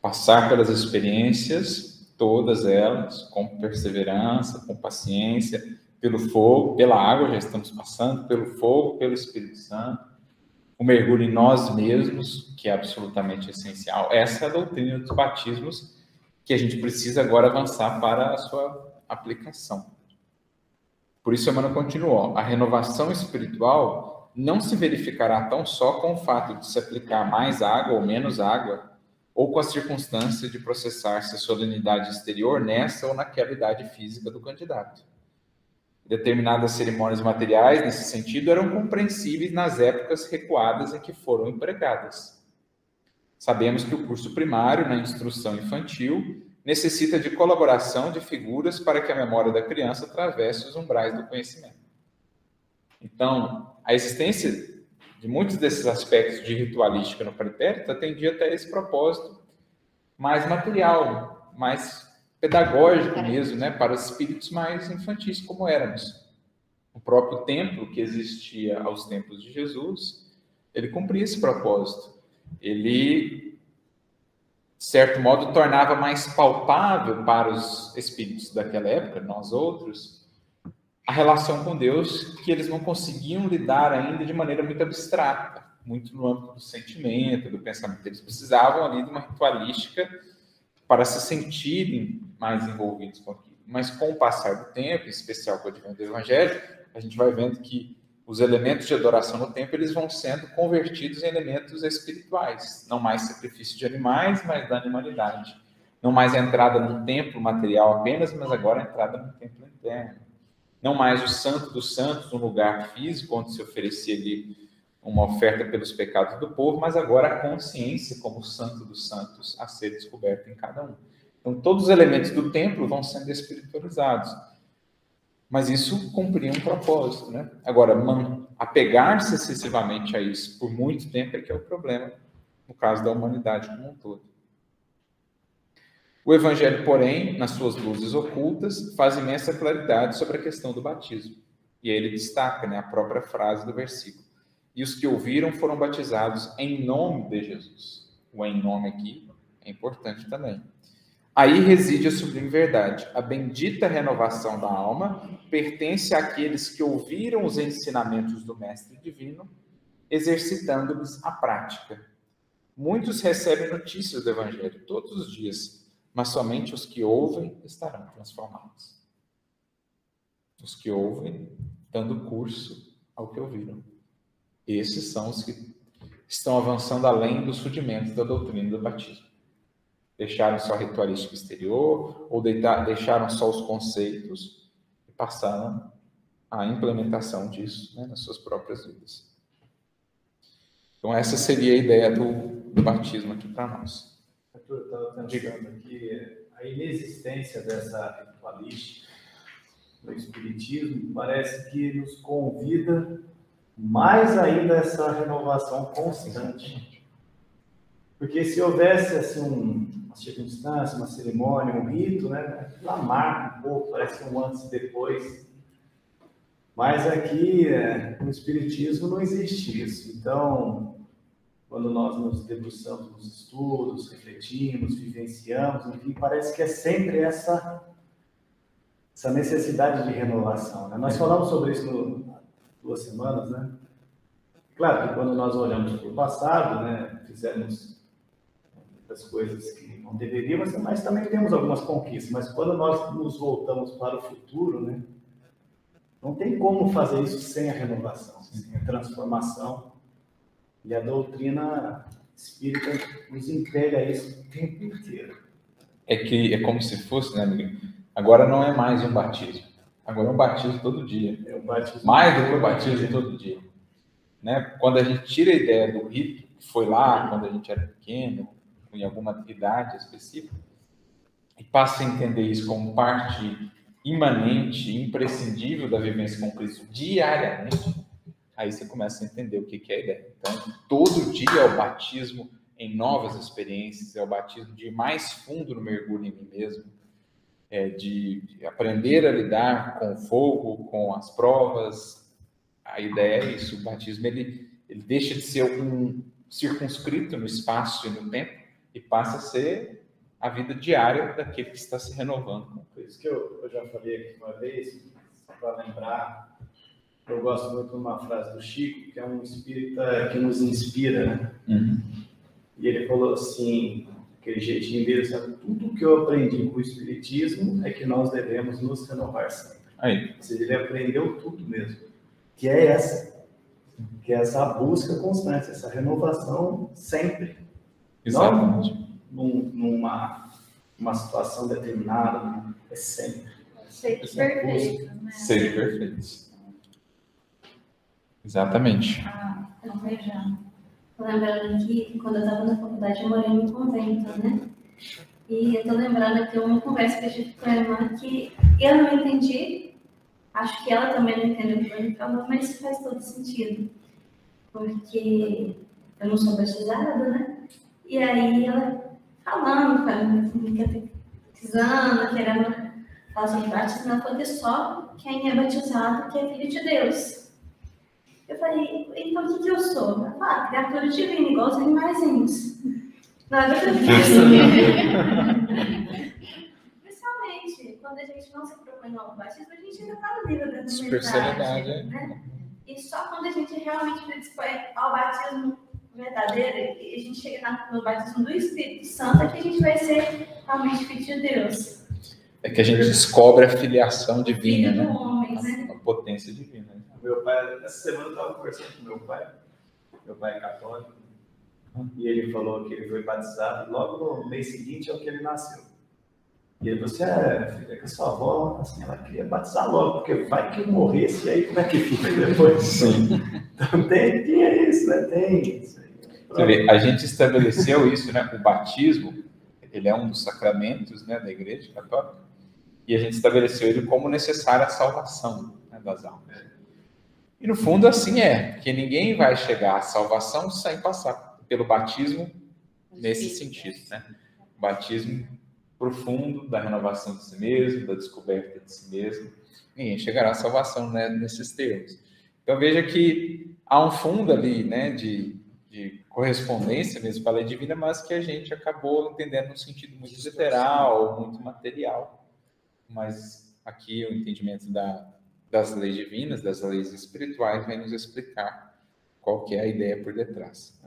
passar pelas experiências, todas elas, com perseverança, com paciência, pelo fogo, pela água, já estamos passando, pelo fogo, pelo Espírito Santo, o mergulho em nós mesmos, que é absolutamente essencial. Essa é a doutrina dos batismos que a gente precisa agora avançar para a sua aplicação. Por isso, Emmanuel continuou: a renovação espiritual não se verificará tão só com o fato de se aplicar mais água ou menos água ou com a circunstância de processar-se a solenidade exterior nessa ou naquela idade física do candidato. Determinadas cerimônias materiais, nesse sentido, eram compreensíveis nas épocas recuadas em que foram empregadas. Sabemos que o curso primário, na instrução infantil, necessita de colaboração de figuras para que a memória da criança atravesse os umbrais do conhecimento. Então, a existência de muitos desses aspectos de ritualística no pretérito atendia até esse propósito mais material, mais pedagógico mesmo, né, para os espíritos mais infantis como éramos. O próprio templo que existia aos tempos de Jesus, ele cumpria esse propósito. Ele, de certo modo, tornava mais palpável para os espíritos daquela época, nós outros, a relação com Deus que eles não conseguiam lidar ainda de maneira muito abstrata, muito no âmbito do sentimento, do pensamento. Eles precisavam ali de uma ritualística para se sentirem mais envolvidos com aquilo. Mas com o passar do tempo, em especial com o advento do Evangelho, a gente vai vendo que os elementos de adoração no templo eles vão sendo convertidos em elementos espirituais, não mais sacrifício de animais, mas da animalidade. Não mais a entrada num templo material apenas, mas agora a entrada num templo interno. Não mais o santo dos santos, um lugar físico onde se oferecia ali uma oferta pelos pecados do povo, mas agora a consciência como santo dos santos a ser descoberta em cada um. Então todos os elementos do templo vão sendo espiritualizados. Mas isso cumpria um propósito, né? Agora, apegar-se excessivamente a isso por muito tempo é que é o problema, no caso da humanidade como um todo. O Evangelho, porém, nas suas luzes ocultas, faz imensa claridade sobre a questão do batismo. E aí ele destaca né, a própria frase do versículo. E os que ouviram foram batizados em nome de Jesus. O em nome aqui é importante também. Aí reside a sublime verdade. A bendita renovação da alma pertence àqueles que ouviram os ensinamentos do Mestre Divino, exercitando-lhes a prática. Muitos recebem notícias do Evangelho todos os dias, mas somente os que ouvem estarão transformados. Os que ouvem, dando curso ao que ouviram. Esses são os que estão avançando além dos rudimentos da doutrina do batismo deixaram só a ritualística exterior ou deixaram só os conceitos e passaram a implementação disso né, nas suas próprias vidas. Então, essa seria a ideia do, do batismo aqui para nós. Arthur, estava pensando aqui, a inexistência dessa ritualística no Espiritismo parece que nos convida mais ainda a essa renovação constante. Porque se houvesse assim, um, circunstância, uma cerimônia, um rito, né? Lá marca um pouco, parece um antes e depois. Mas aqui, é, no Espiritismo, não existe isso. Então, quando nós nos debruçamos nos estudos, refletimos, vivenciamos, enfim, parece que é sempre essa, essa necessidade de renovação. Né? Nós falamos sobre isso no, duas semanas, né? Claro que quando nós olhamos para o passado, né, fizemos das coisas que não deveríamos, mas também temos algumas conquistas. Mas quando nós nos voltamos para o futuro, né, não tem como fazer isso sem a renovação, sem a transformação. E a doutrina espírita nos entrega isso o tempo inteiro. É que é como se fosse, né, amigo? Agora não é mais um batismo. Agora é um batismo todo dia. É um batismo mais do que um batismo todo dia. Né? Quando a gente tira a ideia do rito que foi lá quando a gente era pequeno, em alguma atividade específica, e passa a entender isso como parte imanente, imprescindível da vivência com Cristo diariamente, aí você começa a entender o que é a ideia. Então, todo dia é o batismo em novas experiências, é o batismo de mais fundo no mergulho em mim mesmo, é de aprender a lidar com o fogo, com as provas. A ideia é isso, o batismo ele, ele deixa de ser um circunscrito no espaço e no tempo e passa a ser a vida diária daquele que está se renovando. Por isso que eu, eu já falei aqui uma vez, para lembrar, eu gosto muito de uma frase do Chico, que é um espírita que nos inspira, né? Uhum. E ele falou assim, aquele jeitinho dele, sabe? Tudo que eu aprendi com o espiritismo é que nós devemos nos renovar sempre. Aí. Ou seja, ele aprendeu tudo mesmo, que é essa, que é essa busca constante, essa renovação sempre. Exatamente. Não num, numa uma situação determinada, é sempre. Seja perfeito, né? Perfeito. Exatamente. Ah, então veja. Lembrando que quando eu estava na faculdade eu morei num convento, né? E eu tô lembrando aqui uma conversa que eu tive com a irmã que eu não entendi, acho que ela também não entendeu o que ele falou, mas faz todo sentido. Porque eu não sou batizada, né? E aí ela falando, falando, catequizando, querendo falar sobre batismo, ela falou que só quem é batizado que é filho de Deus. Eu falei, então o que, que eu sou? Ela falou, ah, criatura divina, igual os animaizinhos. Nada a ver. Principalmente, quando a gente não se propõe no batismo, a gente ainda está no nível da Especialidade, né? E só quando a gente realmente predispõe ao batismo verdadeira, e a gente chega no batismo do Espírito Santo, é que a gente vai ser realmente filho de Deus. É que a gente descobre a filiação divina, Filho né? do homem, a, né? a potência divina. Meu pai, essa semana eu estava conversando com meu pai, meu pai é católico, e ele falou que ele foi batizado logo no mês seguinte ao que ele nasceu. E ele falou assim, é, filha, que a sua avó, assim, ela queria batizar logo, porque vai que morresse, e aí como é que fica depois? Sim. Então tem, tem isso, né? Tem isso. Você vê, a gente estabeleceu isso, né? O batismo, ele é um dos sacramentos né, da Igreja Católica, e a gente estabeleceu ele como necessária à salvação né, das almas. E no fundo assim é, porque ninguém vai chegar à salvação sem passar pelo batismo nesse sentido, né? Batismo profundo da renovação de si mesmo, da descoberta de si mesmo. Ninguém chegará à salvação né, nesses termos. Então veja que há um fundo ali, né, de, de correspondência mesmo com a lei divina, mas que a gente acabou entendendo no sentido muito literal, muito material. Mas aqui o entendimento da, das leis divinas, das leis espirituais, vai nos explicar qual que é a ideia por detrás.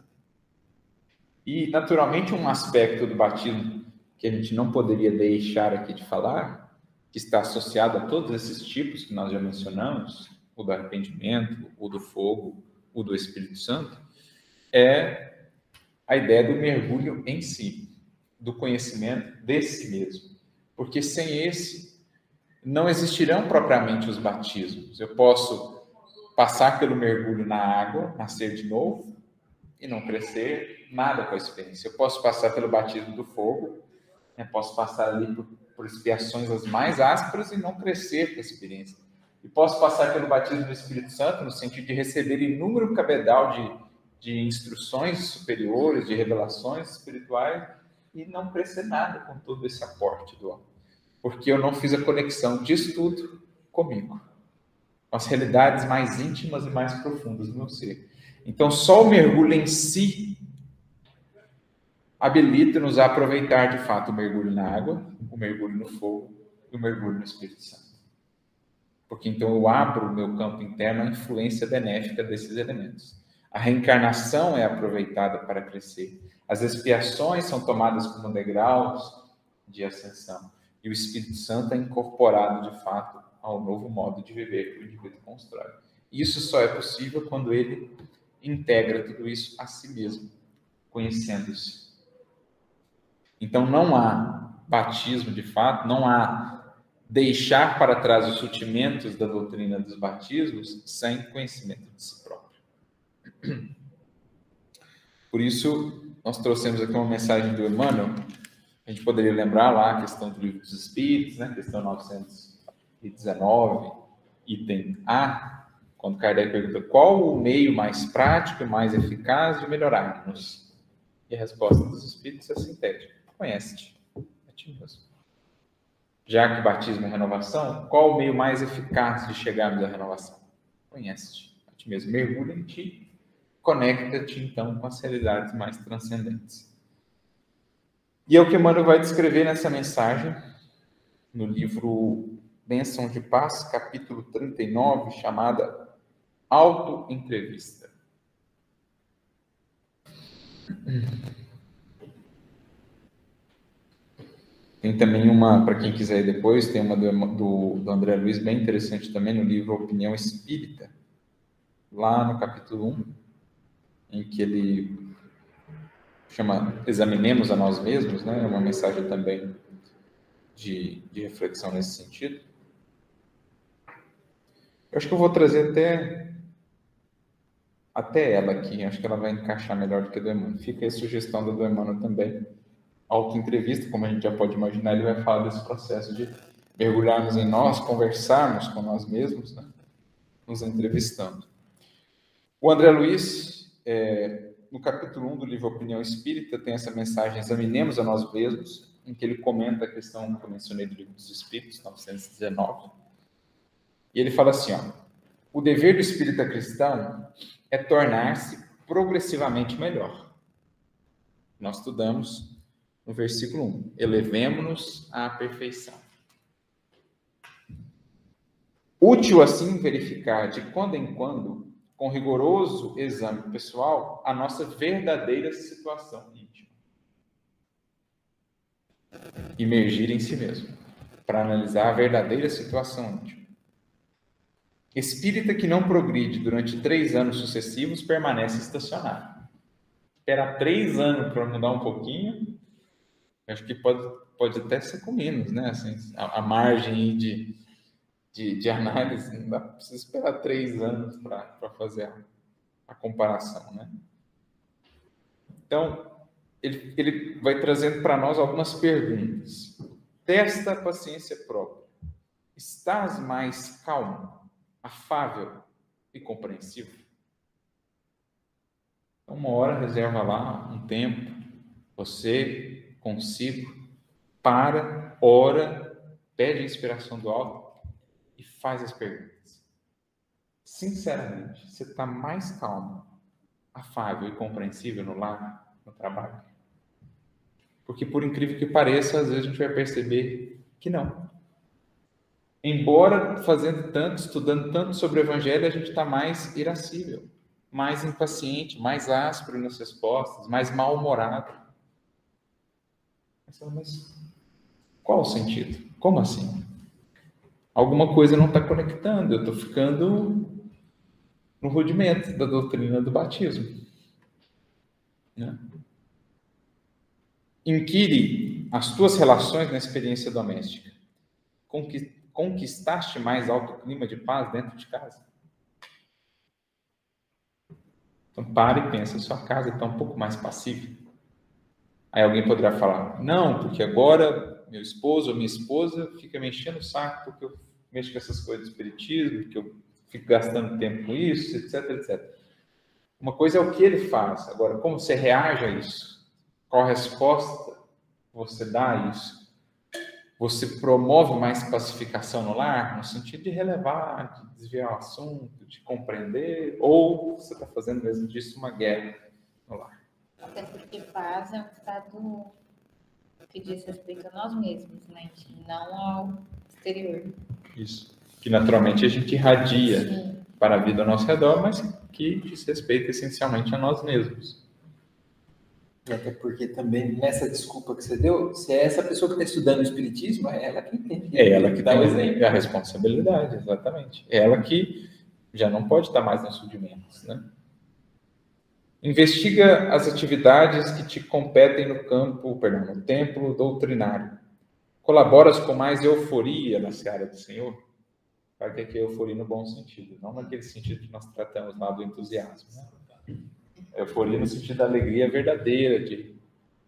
E, naturalmente, um aspecto do batismo que a gente não poderia deixar aqui de falar, que está associado a todos esses tipos que nós já mencionamos, o do arrependimento, o do fogo, o do Espírito Santo, é a ideia do mergulho em si, do conhecimento de si mesmo. Porque sem esse, não existirão propriamente os batismos. Eu posso passar pelo mergulho na água, nascer de novo e não crescer nada com a experiência. Eu posso passar pelo batismo do fogo, né? posso passar ali por, por expiações as mais ásperas e não crescer com a experiência. E posso passar pelo batismo do Espírito Santo, no sentido de receber inúmero cabedal de, de instruções superiores, de revelações espirituais, e não crescer nada com todo esse aporte do homem. Porque eu não fiz a conexão disso tudo comigo, com as realidades mais íntimas e mais profundas do meu ser. Então, só o mergulho em si habilita-nos a aproveitar de fato o mergulho na água, o mergulho no fogo e o mergulho no Espírito Santo. Porque então eu abro o meu campo interno à influência benéfica desses elementos. A reencarnação é aproveitada para crescer. As expiações são tomadas como degraus de ascensão. E o Espírito Santo é incorporado de fato ao novo modo de viver que o indivíduo constrói. Isso só é possível quando ele integra tudo isso a si mesmo, conhecendo-se então não há batismo de fato, não há deixar para trás os sutimentos da doutrina dos batismos sem conhecimento de si próprio. Por isso, nós trouxemos aqui uma mensagem do Emmanuel. A gente poderia lembrar lá a questão do livro dos Espíritos, né? questão 919, item A, quando Kardec pergunta qual o meio mais prático e mais eficaz de melhorar-nos. E a resposta dos Espíritos é sintética Conhece-te a ti mesmo. Já que batismo é renovação, qual o meio mais eficaz de chegarmos à renovação? Conhece-te a ti mesmo. Mergulha em ti. Conecta-te, então, com as realidades mais transcendentes. E é o que Emmanuel vai descrever nessa mensagem, no livro Bênção de Paz, capítulo 39, chamada Auto-Entrevista. Tem também uma, para quem quiser depois, tem uma do, do, André Luiz bem interessante também no livro Opinião Espírita, lá no capítulo 1, em que ele chama Examinemos a Nós Mesmos, né? É uma mensagem também de, de reflexão nesse sentido. Eu acho que eu vou trazer até até ela aqui, acho que ela vai encaixar melhor do que a do Emmanuel. Fica a sugestão do Emmanuel também autoentrevista, como a gente já pode imaginar, ele vai falar desse processo de mergulharmos em nós, conversarmos com nós mesmos, né? nos entrevistando. O André Luiz, é, no capítulo 1 do livro Opinião Espírita, tem essa mensagem, examinemos a nós mesmos, em que ele comenta a questão que eu mencionei do livro dos Espíritos, 919. E ele fala assim, ó, o dever do espírita cristão é tornar-se progressivamente melhor. Nós estudamos no versículo 1. Elevemo-nos à perfeição. Útil assim verificar de quando em quando, com rigoroso exame pessoal, a nossa verdadeira situação íntima. Imergir em si mesmo, para analisar a verdadeira situação íntima. Espírita que não progride durante três anos sucessivos permanece estacionário. Esperar três anos para mudar um pouquinho, acho que pode, pode até ser com menos, né? Assim, a, a margem de, de, de, análise, não dá, precisa esperar três anos para fazer a, a comparação, né? Então, ele, ele vai trazendo para nós algumas perguntas. Testa a paciência própria. Estás mais calmo, afável e compreensivo? Então, uma hora reserva lá um tempo, você consigo, para, ora, pede a inspiração do alto e faz as perguntas. Sinceramente, você está mais calmo, afável e compreensível no lar, no trabalho? Porque, por incrível que pareça, às vezes a gente vai perceber que não. Embora fazendo tanto, estudando tanto sobre o Evangelho, a gente está mais irascível, mais impaciente, mais áspero nas respostas, mais mal-humorado. Mas qual o sentido? Como assim? Alguma coisa não está conectando, eu estou ficando no rudimento da doutrina do batismo. Né? Inquire as tuas relações na experiência doméstica. Conquistaste mais alto clima de paz dentro de casa? Então, pare e pensa, sua casa está um pouco mais pacífica? Aí alguém poderá falar, não, porque agora meu esposo ou minha esposa fica me enchendo o saco porque eu mexo com essas coisas do espiritismo, que eu fico gastando tempo com isso, etc, etc. Uma coisa é o que ele faz, agora como você reage a isso? Qual resposta você dá a isso? Você promove mais pacificação no lar, no sentido de relevar, de desviar o assunto, de compreender, ou você está fazendo mesmo disso uma guerra no lar? Até porque paz é um estado que diz respeito a nós mesmos, né? não ao exterior. Isso. Que naturalmente a gente irradia Sim. para a vida ao nosso redor, mas que diz respeito essencialmente a nós mesmos. Até porque também nessa desculpa que você deu, se é essa pessoa que está estudando o Espiritismo, é ela que entende. É ela que dá o exemplo. É a responsabilidade, exatamente. É ela que já não pode estar mais nos rudimentos, né? Investiga as atividades que te competem no campo, perdão, no templo doutrinário. Colaboras com mais euforia na seara do Senhor? Para que é euforia no bom sentido, não naquele sentido que nós tratamos lá do entusiasmo. Né? Euforia no sentido da alegria verdadeira, de,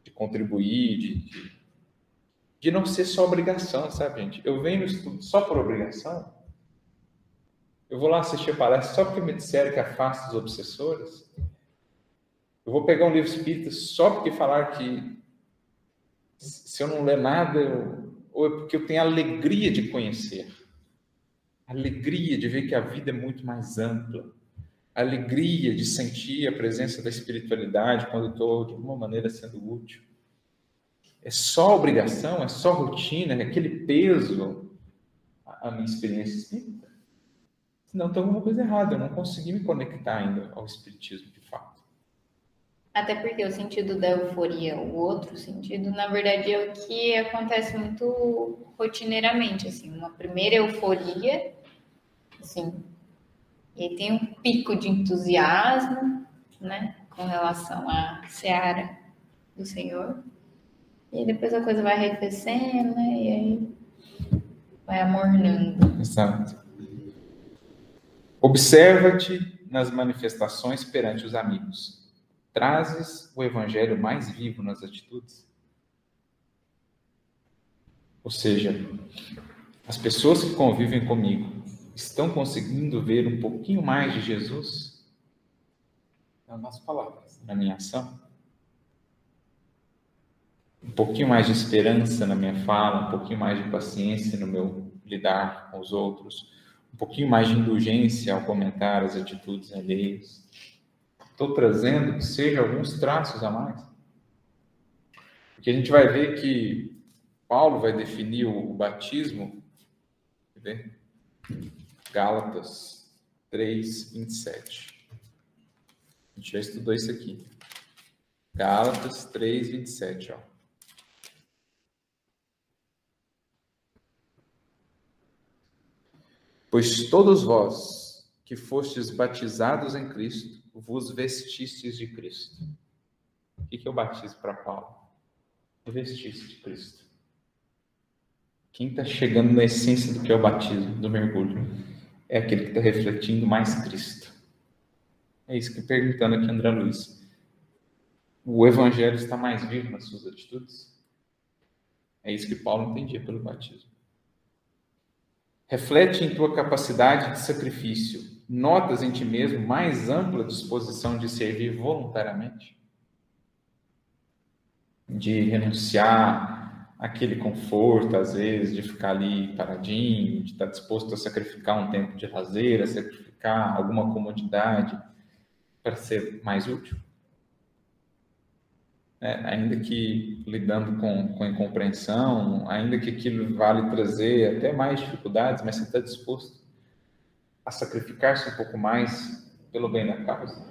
de contribuir, de, de, de, não ser só obrigação, sabe, gente? Eu venho no estudo só por obrigação. Eu vou lá assistir a palestra só porque me disseram que afasta os obsessores. Eu vou pegar um livro espírita só porque falar que se eu não ler nada, eu, ou é porque eu tenho alegria de conhecer. Alegria de ver que a vida é muito mais ampla alegria de sentir a presença da espiritualidade quando estou, de alguma maneira, sendo útil. É só obrigação, é só rotina, é aquele peso a minha experiência espírita? Senão tem alguma coisa errada, eu não consegui me conectar ainda ao espiritismo de. Até porque o sentido da euforia, o outro sentido, na verdade, é o que acontece muito rotineiramente, assim, uma primeira euforia, assim, e tem um pico de entusiasmo, né, com relação à seara do Senhor. E depois a coisa vai arrefecendo, né, e aí vai amornando. Exato. Observa-te nas manifestações perante os amigos. Trazes o evangelho mais vivo nas atitudes. Ou seja, as pessoas que convivem comigo, estão conseguindo ver um pouquinho mais de Jesus nas nossas palavras, na minha ação? Um pouquinho mais de esperança na minha fala, um pouquinho mais de paciência no meu lidar com os outros, um pouquinho mais de indulgência ao comentar as atitudes alheias. Estou trazendo que seja alguns traços a mais. Porque a gente vai ver que Paulo vai definir o batismo, ver? Gálatas 3, 27. A gente já estudou isso aqui. Gálatas 3, 27, ó. Pois todos vós que fostes batizados em Cristo, vos vestistes de Cristo. O que é o batismo para Paulo? Vestir-se de Cristo. Quem está chegando na essência do que é o batismo, do mergulho, é aquele que está refletindo mais Cristo. É isso que perguntando aqui André Luiz. O evangelho está mais vivo nas suas atitudes? É isso que Paulo entendia pelo batismo. Reflete em tua capacidade de sacrifício. Notas em ti mesmo mais ampla disposição de servir voluntariamente? De renunciar àquele conforto, às vezes, de ficar ali paradinho, de estar disposto a sacrificar um tempo de lazer, a sacrificar alguma comodidade para ser mais útil? É, ainda que lidando com, com incompreensão, ainda que aquilo vale trazer até mais dificuldades, mas você está disposto a sacrificar-se um pouco mais pelo bem da causa.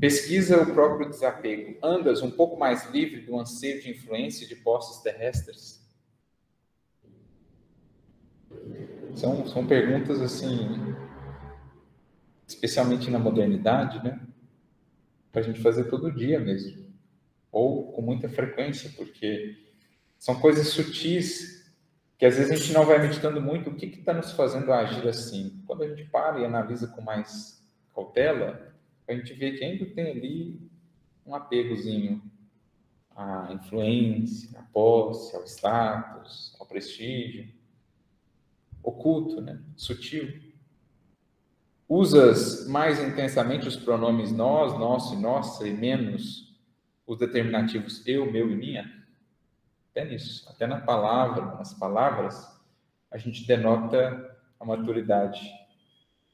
Pesquisa o próprio desapego. Andas um pouco mais livre do anseio de influência de posses terrestres? São, são perguntas assim, especialmente na modernidade, né? para a gente fazer todo dia mesmo, ou com muita frequência, porque são coisas sutis que às vezes a gente não vai meditando muito o que está nos fazendo agir assim. Quando a gente para e analisa com mais cautela, a gente vê que ainda tem ali um apegozinho à influência, à posse, ao status, ao prestígio, oculto, né? sutil usas mais intensamente os pronomes nós, nosso e nossa e menos os determinativos eu, meu e minha? Até nisso, até na palavra, nas palavras, a gente denota a maturidade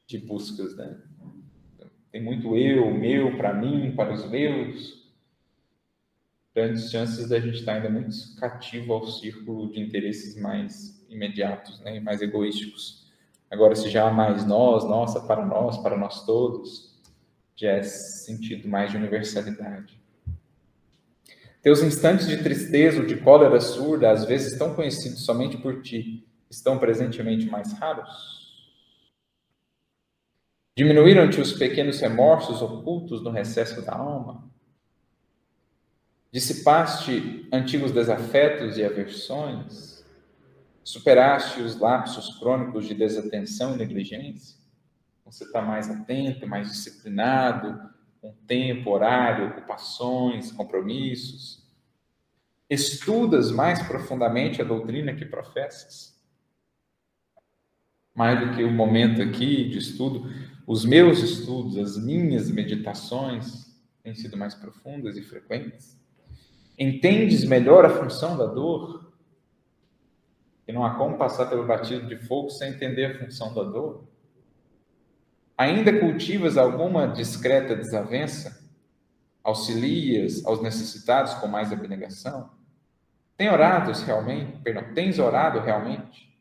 de buscas, né? Tem muito eu, meu, para mim, para os meus. Grandes chances da gente estar ainda muito cativo ao círculo de interesses mais imediatos, né? Mais egoísticos. Agora, se já há mais nós, nossa, para nós, para nós todos, já é sentido mais de universalidade. Teus instantes de tristeza ou de cólera surda, às vezes tão conhecidos somente por ti, estão presentemente mais raros? Diminuíram-te os pequenos remorsos ocultos no recesso da alma? Dissipaste antigos desafetos e aversões? Superaste os lapsos crônicos de desatenção e negligência? Você está mais atento, mais disciplinado, com tempo, horário, ocupações, compromissos? Estudas mais profundamente a doutrina que professas? Mais do que o momento aqui de estudo, os meus estudos, as minhas meditações têm sido mais profundas e frequentes? Entendes melhor a função da dor? que não há como passar pelo batismo de fogo sem entender a função da dor? Ainda cultivas alguma discreta desavença? Auxilias aos necessitados com mais abnegação? Tem orado realmente? Perdão, tens orado realmente?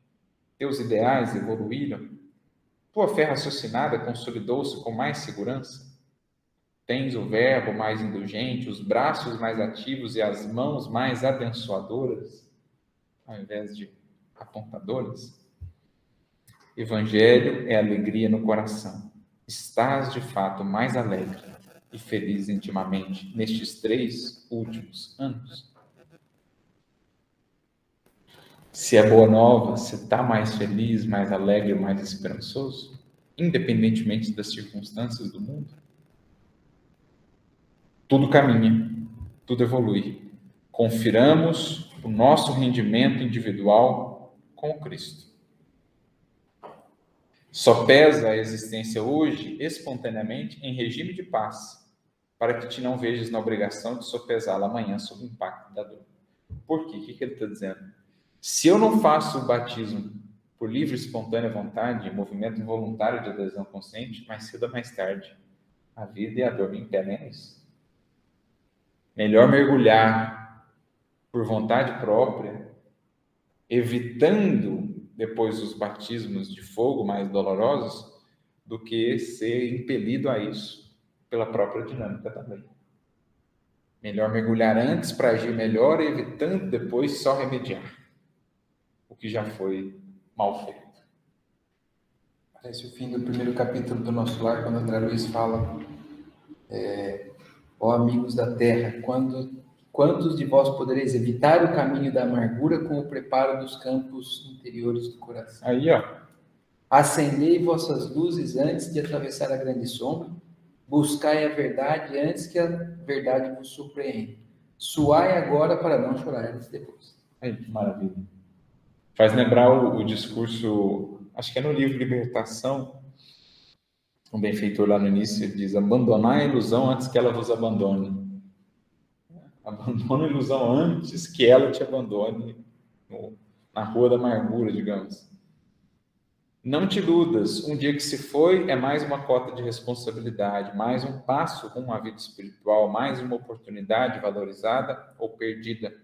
Teus ideais evoluíram? Tua fé raciocinada consolidou-se com mais segurança? Tens o verbo mais indulgente, os braços mais ativos e as mãos mais abençoadoras, ao invés de apontadoras? Evangelho é alegria no coração. Estás de fato mais alegre e feliz intimamente nestes três últimos anos? Se é boa nova, se está mais feliz, mais alegre, mais esperançoso, independentemente das circunstâncias do mundo? Tudo caminha, tudo evolui. Confiramos o nosso rendimento individual com Cristo. Só pesa a existência hoje espontaneamente em regime de paz, para que te não vejas na obrigação de sopesá-la amanhã sob o impacto da dor. Por quê? O que ele está dizendo? Se eu não faço o batismo por livre espontânea vontade, movimento voluntário de adesão consciente, mais cedo ou mais tarde, a vida e a dor me impedem a isso. Melhor mergulhar por vontade própria evitando depois os batismos de fogo mais dolorosos, do que ser impelido a isso pela própria dinâmica também. Melhor mergulhar antes para agir melhor, evitando depois só remediar o que já foi mal feito. Parece o fim do primeiro capítulo do nosso lar, quando André Luiz fala, é, ó amigos da terra, quando, quantos de vós podereis evitar o caminho da amargura com o preparo dos campos interiores do coração? Aí, ó. Acendei vossas luzes antes de atravessar a grande sombra, buscai a verdade antes que a verdade vos surpreenda. Suai agora para não chorar depois. Aí, que maravilha. Faz lembrar o, o discurso, acho que é no livro Libertação, um benfeitor lá no início diz: abandonar a ilusão antes que ela vos abandone. Abandona a ilusão antes que ela te abandone no, na rua da amargura, digamos. Não te iludas, um dia que se foi é mais uma cota de responsabilidade, mais um passo rumo à vida espiritual, mais uma oportunidade valorizada ou perdida.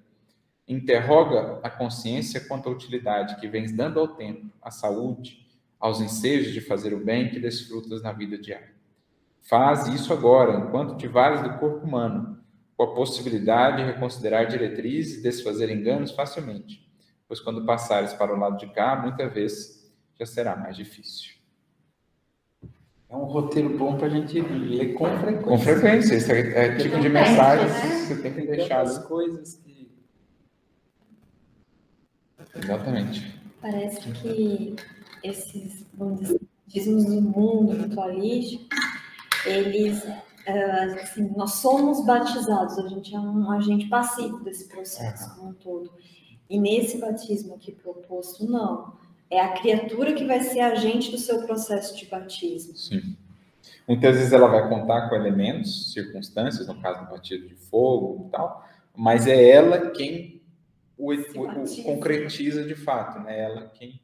Interroga a consciência quanto à utilidade que vens dando ao tempo, à saúde, aos ensejos de fazer o bem que desfrutas na vida diária. Faz isso agora, enquanto te vales do corpo humano, com a possibilidade de reconsiderar diretrizes e desfazer enganos facilmente, pois quando passares para o lado de cá, muita vez já será mais difícil. É um roteiro bom para a gente ler com frequência. Com frequência, esse é, é tipo de mensagem né? que você tem que deixar. As coisas que. Exatamente. Parece que esses, batismos do mundo ritualístico, eles, ah, assim, nós somos batizados, a gente é um agente passivo desse processo como um todo. E nesse batismo aqui proposto, não. É a criatura que vai ser agente do seu processo de batismo. Sim. Muitas vezes ela vai contar com elementos, circunstâncias, no caso do batismo de fogo e tal, mas é ela quem o, o, o concretiza de fato, né? Ela quem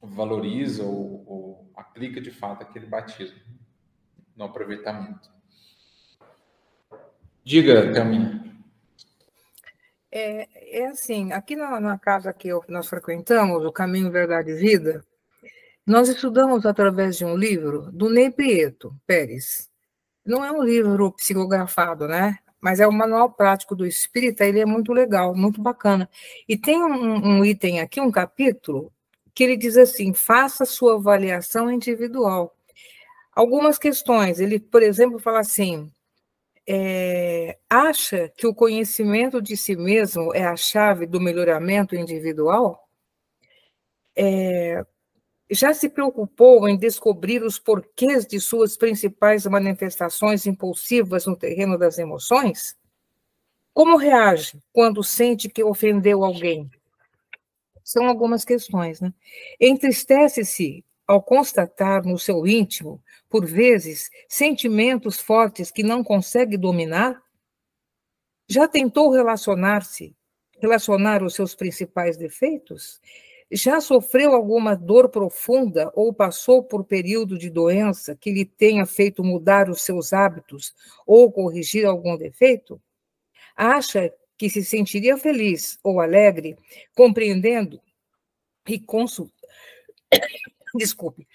valoriza ou, ou aplica de fato aquele batismo no aproveitamento. Diga, Thelminha. É, é assim, aqui na, na, casa que nós frequentamos, o Caminho Verdade e Vida, nós estudamos através de um livro do Ney Prieto Pérez. Não é um livro psicografado, né? Mas é o manual prático do espírita, ele é muito legal, muito bacana. E tem um, um item aqui, um capítulo, que ele diz assim: faça sua avaliação individual. Algumas questões, ele, por exemplo, fala assim: é, acha que o conhecimento de si mesmo é a chave do melhoramento individual? É, já se preocupou em descobrir os porquês de suas principais manifestações impulsivas no terreno das emoções? Como reage quando sente que ofendeu alguém? São algumas questões, né? Entristece-se ao constatar no seu íntimo, por vezes, sentimentos fortes que não consegue dominar? Já tentou relacionar-se, relacionar os seus principais defeitos? Já sofreu alguma dor profunda ou passou por período de doença que lhe tenha feito mudar os seus hábitos ou corrigir algum defeito? Acha que se sentiria feliz ou alegre, compreendendo e consul... desculpe,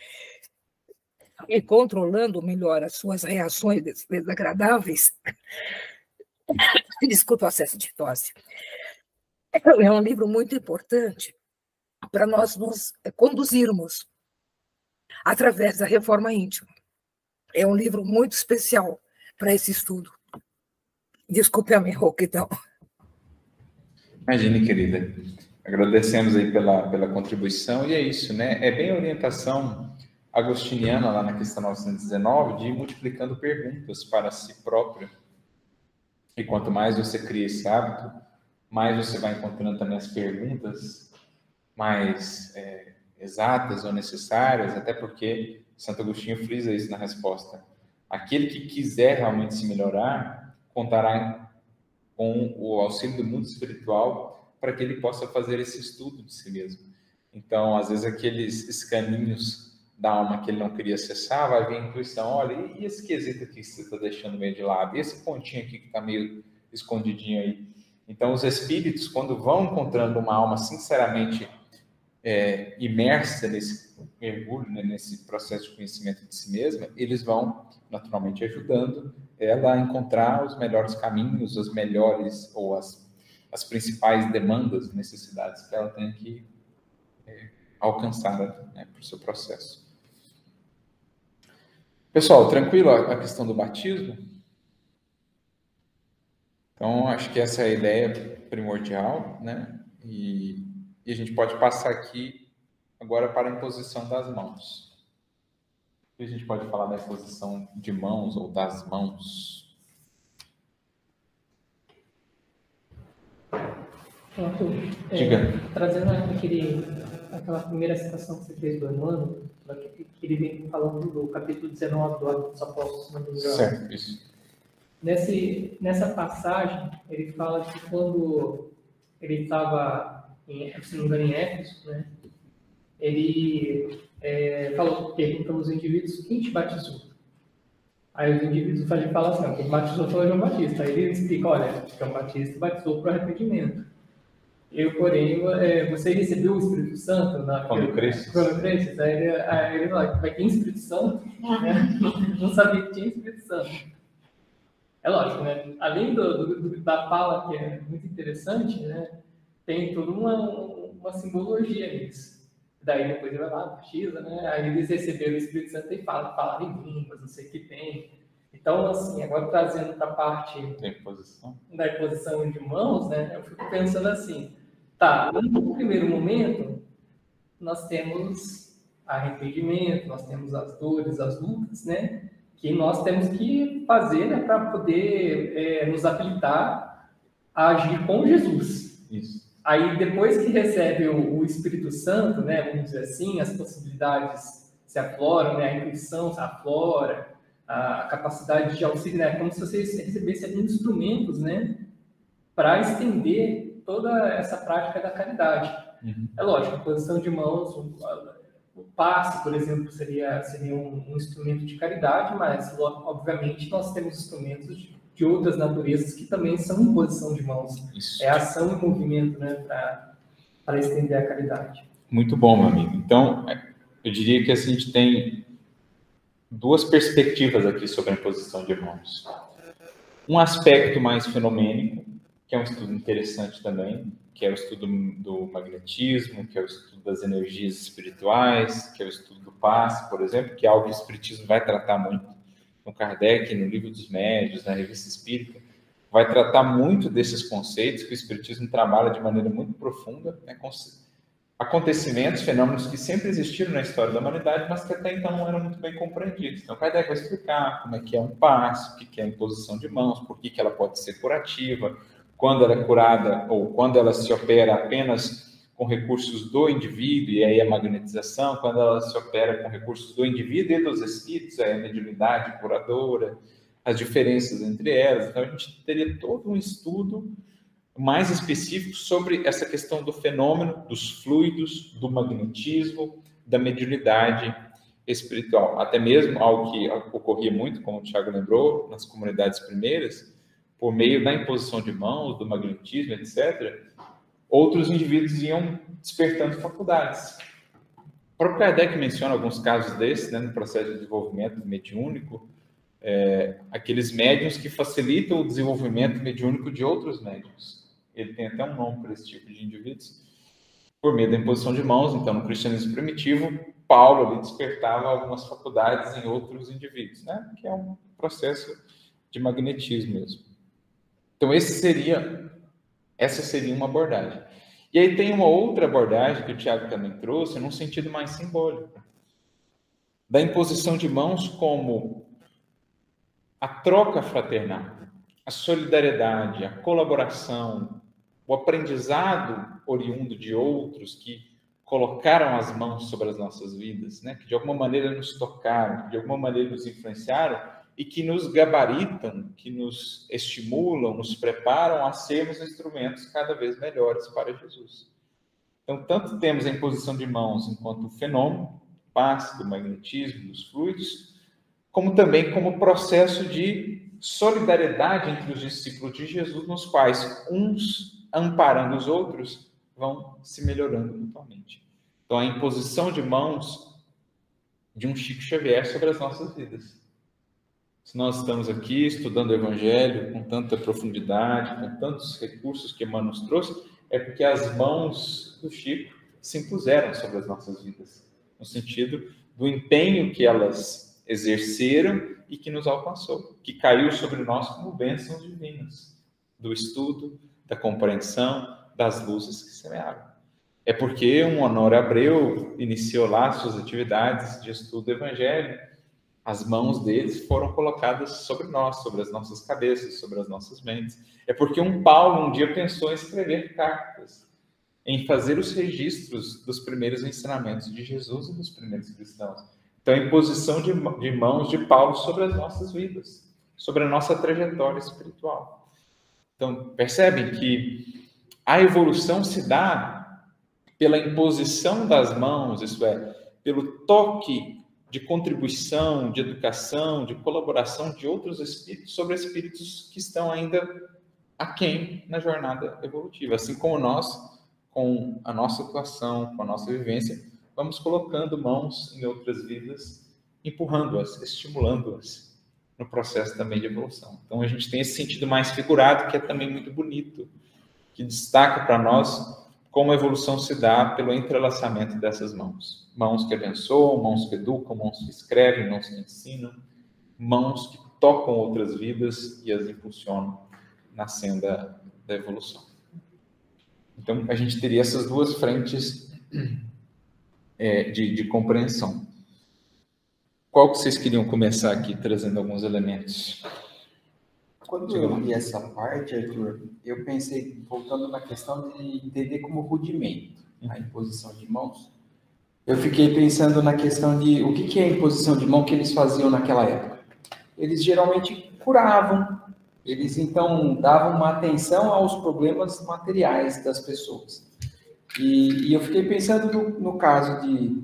e controlando melhor as suas reações desagradáveis. Desculpe o acesso de tosse. É um livro muito importante para nós nos conduzirmos através da reforma íntima. É um livro muito especial para esse estudo. Desculpe a minha rouquidão. Imagine, querida. Agradecemos aí pela, pela contribuição, e é isso, né? É bem a orientação agostiniana, lá na questão 919, de ir multiplicando perguntas para si próprio. E quanto mais você cria esse hábito, mais você vai encontrando também as perguntas mais é, exatas ou necessárias, até porque Santo Agostinho frisa isso na resposta. Aquele que quiser realmente se melhorar, contará com o auxílio do mundo espiritual para que ele possa fazer esse estudo de si mesmo. Então, às vezes, aqueles escaninhos da alma que ele não queria acessar, vai vir a intuição, olha, e esse quesito aqui que você está deixando meio de lado? E esse pontinho aqui que está meio escondidinho aí? Então, os espíritos, quando vão encontrando uma alma sinceramente é, imersa nesse mergulho, né, nesse processo de conhecimento de si mesma, eles vão naturalmente ajudando ela a encontrar os melhores caminhos, as melhores ou as, as principais demandas, necessidades que ela tem que é, alcançada né, para o seu processo. Pessoal, tranquilo a questão do batismo? Então, acho que essa é a ideia primordial, né? E, e a gente pode passar aqui agora para a imposição das mãos. Que a gente pode falar da imposição de mãos ou das mãos? Pronto. É, trazendo aquele, aquela primeira citação que você fez do Emmanuel, que ele vem falando do capítulo 19 do Atos dos Apóstolos, se não me engano. Certo, isso. Nesse, nessa passagem, ele fala que quando ele estava, se não me engano, em Éfeso, né, ele é, falou, pergunta aos indivíduos, quem te batizou? Aí os indivíduos falam assim, quem batizou foi João Batista. Aí ele explica, olha, João Batista batizou para arrependimento. Eu, porém, é, você recebeu o Espírito Santo na, quando cresces. Quando cresces. Aí ele, aí ele fala, vai ter Espírito Santo? Não sabia que tinha Espírito Santo. É lógico, né? Além do, do, da fala, que é muito interessante, né? tem toda uma, uma simbologia nisso. Daí depois ele vai lá, batiza, né? Aí eles receberam o Espírito Santo e falam, falam em línguas, não sei o que tem. Então, assim, agora trazendo para a parte da imposição. da imposição de mãos, né? Eu fico pensando assim, tá, no primeiro momento, nós temos arrependimento, nós temos as dores, as lutas, né? Que nós temos que fazer né, para poder é, nos habilitar a agir com Jesus. Isso. Aí, depois que recebe o, o, Espírito Santo, né, vamos dizer assim, as possibilidades se afloram, né, a intuição se aflora, a capacidade de auxílio, né, como se você recebesse alguns instrumentos, né, para estender toda essa prática da caridade. Uhum. É lógico, a posição de mãos, o, o passe, por exemplo, seria, seria um, um, instrumento de caridade, mas, obviamente, nós temos instrumentos de de outras naturezas que também são imposição de mãos. Isso. É ação e movimento né, para estender a caridade. Muito bom, meu amigo. Então, eu diria que a gente tem duas perspectivas aqui sobre a imposição de mãos. Um aspecto mais fenomênico, que é um estudo interessante também, que é o estudo do magnetismo, que é o estudo das energias espirituais, que é o estudo do passe, por exemplo, que é algo que o espiritismo vai tratar muito no Kardec, no Livro dos Médios, na Revista Espírita, vai tratar muito desses conceitos que o Espiritismo trabalha de maneira muito profunda, né, acontecimentos, fenômenos que sempre existiram na história da humanidade, mas que até então não eram muito bem compreendidos. Então, Kardec vai explicar como é que é um passo, o que é a imposição de mãos, por que, que ela pode ser curativa, quando ela é curada ou quando ela se opera apenas com recursos do indivíduo, e aí a magnetização, quando ela se opera com recursos do indivíduo e dos espíritos, aí a mediunidade curadora, as diferenças entre elas. Então, a gente teria todo um estudo mais específico sobre essa questão do fenômeno, dos fluidos, do magnetismo, da mediunidade espiritual. Até mesmo algo que ocorria muito, como o Tiago lembrou, nas comunidades primeiras, por meio da imposição de mãos, do magnetismo, etc., outros indivíduos iam despertando faculdades. O próprio Kardec menciona alguns casos desses, né, no processo de desenvolvimento mediúnico, é, aqueles médiums que facilitam o desenvolvimento mediúnico de outros médiums. Ele tem até um nome para esse tipo de indivíduos, por meio da imposição de mãos. Então, no cristianismo primitivo, Paulo ali despertava algumas faculdades em outros indivíduos, né, que é um processo de magnetismo mesmo. Então, esse seria essa seria uma abordagem. E aí tem uma outra abordagem que o Tiago também trouxe, num sentido mais simbólico, da imposição de mãos como a troca fraternal, a solidariedade, a colaboração, o aprendizado oriundo de outros que colocaram as mãos sobre as nossas vidas, né? que de alguma maneira nos tocaram, que de alguma maneira nos influenciaram e que nos gabaritam, que nos estimulam, nos preparam a sermos instrumentos cada vez melhores para Jesus. Então, tanto temos a imposição de mãos enquanto fenômeno, passe do magnetismo, dos fluidos, como também como processo de solidariedade entre os discípulos de Jesus, nos quais uns amparando os outros vão se melhorando mutuamente. Então, a imposição de mãos de um Chico Xavier sobre as nossas vidas. Se nós estamos aqui estudando o Evangelho com tanta profundidade, com tantos recursos que Emmanuel nos trouxe, é porque as mãos do Chico se impuseram sobre as nossas vidas, no sentido do empenho que elas exerceram e que nos alcançou, que caiu sobre nós como bênçãos divinas, do estudo, da compreensão, das luzes que semearam. É porque um Honório Abreu iniciou lá suas atividades de estudo do Evangelho, as mãos deles foram colocadas sobre nós, sobre as nossas cabeças, sobre as nossas mentes. É porque um Paulo um dia pensou em escrever cartas, em fazer os registros dos primeiros ensinamentos de Jesus e dos primeiros cristãos. Então, a imposição de, de mãos de Paulo sobre as nossas vidas, sobre a nossa trajetória espiritual. Então, percebem que a evolução se dá pela imposição das mãos, isso é, pelo toque de contribuição, de educação, de colaboração de outros espíritos sobre espíritos que estão ainda aquém na jornada evolutiva. Assim como nós, com a nossa atuação, com a nossa vivência, vamos colocando mãos em outras vidas, empurrando-as, estimulando-as no processo também de evolução. Então a gente tem esse sentido mais figurado que é também muito bonito, que destaca para nós como a evolução se dá pelo entrelaçamento dessas mãos. Mãos que abençoam, mãos que educam, mãos que escrevem, mãos que ensinam, mãos que tocam outras vidas e as impulsionam na senda da evolução. Então, a gente teria essas duas frentes é, de, de compreensão. Qual que vocês queriam começar aqui, trazendo alguns elementos? Quando eu li essa parte, Arthur, eu pensei, voltando na questão de entender como rudimento a imposição de mãos, eu fiquei pensando na questão de o que, que é a imposição de mão que eles faziam naquela época. Eles geralmente curavam, eles então davam uma atenção aos problemas materiais das pessoas. E, e eu fiquei pensando no, no, caso de,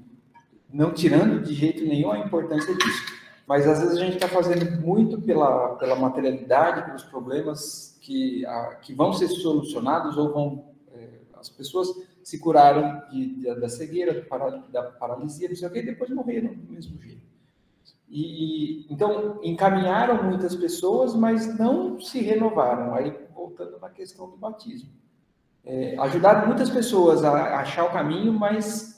não tirando de jeito nenhum a importância disso, mas às vezes a gente está fazendo muito pela, pela materialidade, pelos problemas que, a, que vão ser solucionados ou vão. É, as pessoas se curaram de, de, da cegueira, da paralisia, não sei o que, e depois morreram do mesmo jeito. E, então, encaminharam muitas pessoas, mas não se renovaram. Aí, voltando na questão do batismo é, ajudaram muitas pessoas a achar o caminho, mas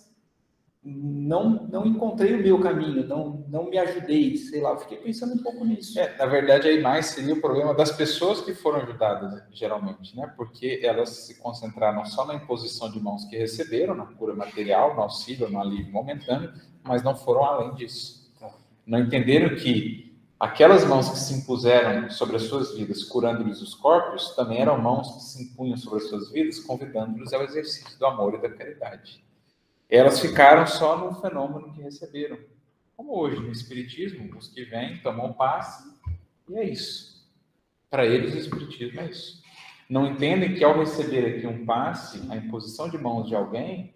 não não encontrei o meu caminho, não não me ajudei, sei lá, fiquei pensando um pouco nisso. É, na verdade, aí mais seria o problema das pessoas que foram ajudadas, geralmente, né? Porque elas se concentraram só na imposição de mãos que receberam, na cura material, no auxílio, no alívio momentâneo, mas não foram além disso. Não entenderam que Aquelas mãos que se impuseram sobre as suas vidas, curando-lhes os corpos, também eram mãos que se impunham sobre as suas vidas, convidando-lhes ao exercício do amor e da caridade. Elas ficaram só no fenômeno que receberam. Como hoje, no Espiritismo, os que vêm tomam passe e é isso. Para eles, o Espiritismo é isso. Não entendem que ao receber aqui um passe, a imposição de mãos de alguém,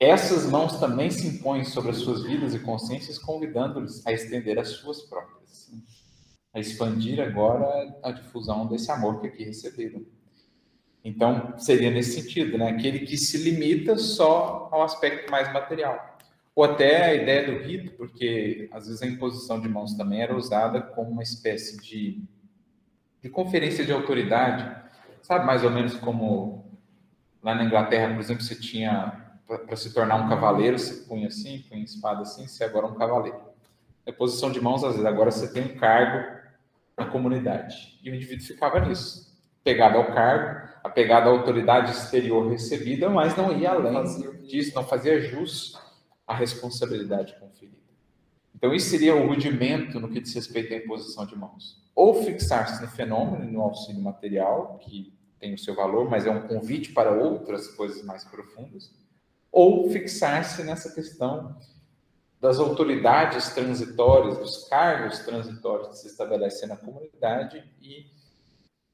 essas mãos também se impõem sobre as suas vidas e consciências, convidando-lhes a estender as suas próprias a expandir agora a difusão desse amor que aqui receberam. Então, seria nesse sentido, né? Aquele que se limita só ao aspecto mais material. Ou até a ideia do rito, porque às vezes a imposição de mãos também era usada como uma espécie de, de conferência de autoridade. Sabe, mais ou menos como lá na Inglaterra, por exemplo, você tinha, para se tornar um cavaleiro, você punha assim, punha espada assim, você agora é um cavaleiro. A posição de mãos, às vezes, agora você tem um cargo na comunidade. E o indivíduo ficava nisso, pegado ao cargo, apegado à autoridade exterior recebida, mas não ia além disso, não fazia jus à responsabilidade conferida. Então, isso seria o rudimento no que diz respeito à imposição de mãos. Ou fixar-se no fenômeno, no auxílio material, que tem o seu valor, mas é um convite para outras coisas mais profundas, ou fixar-se nessa questão das autoridades transitórias, dos cargos transitórios que se estabelecem na comunidade e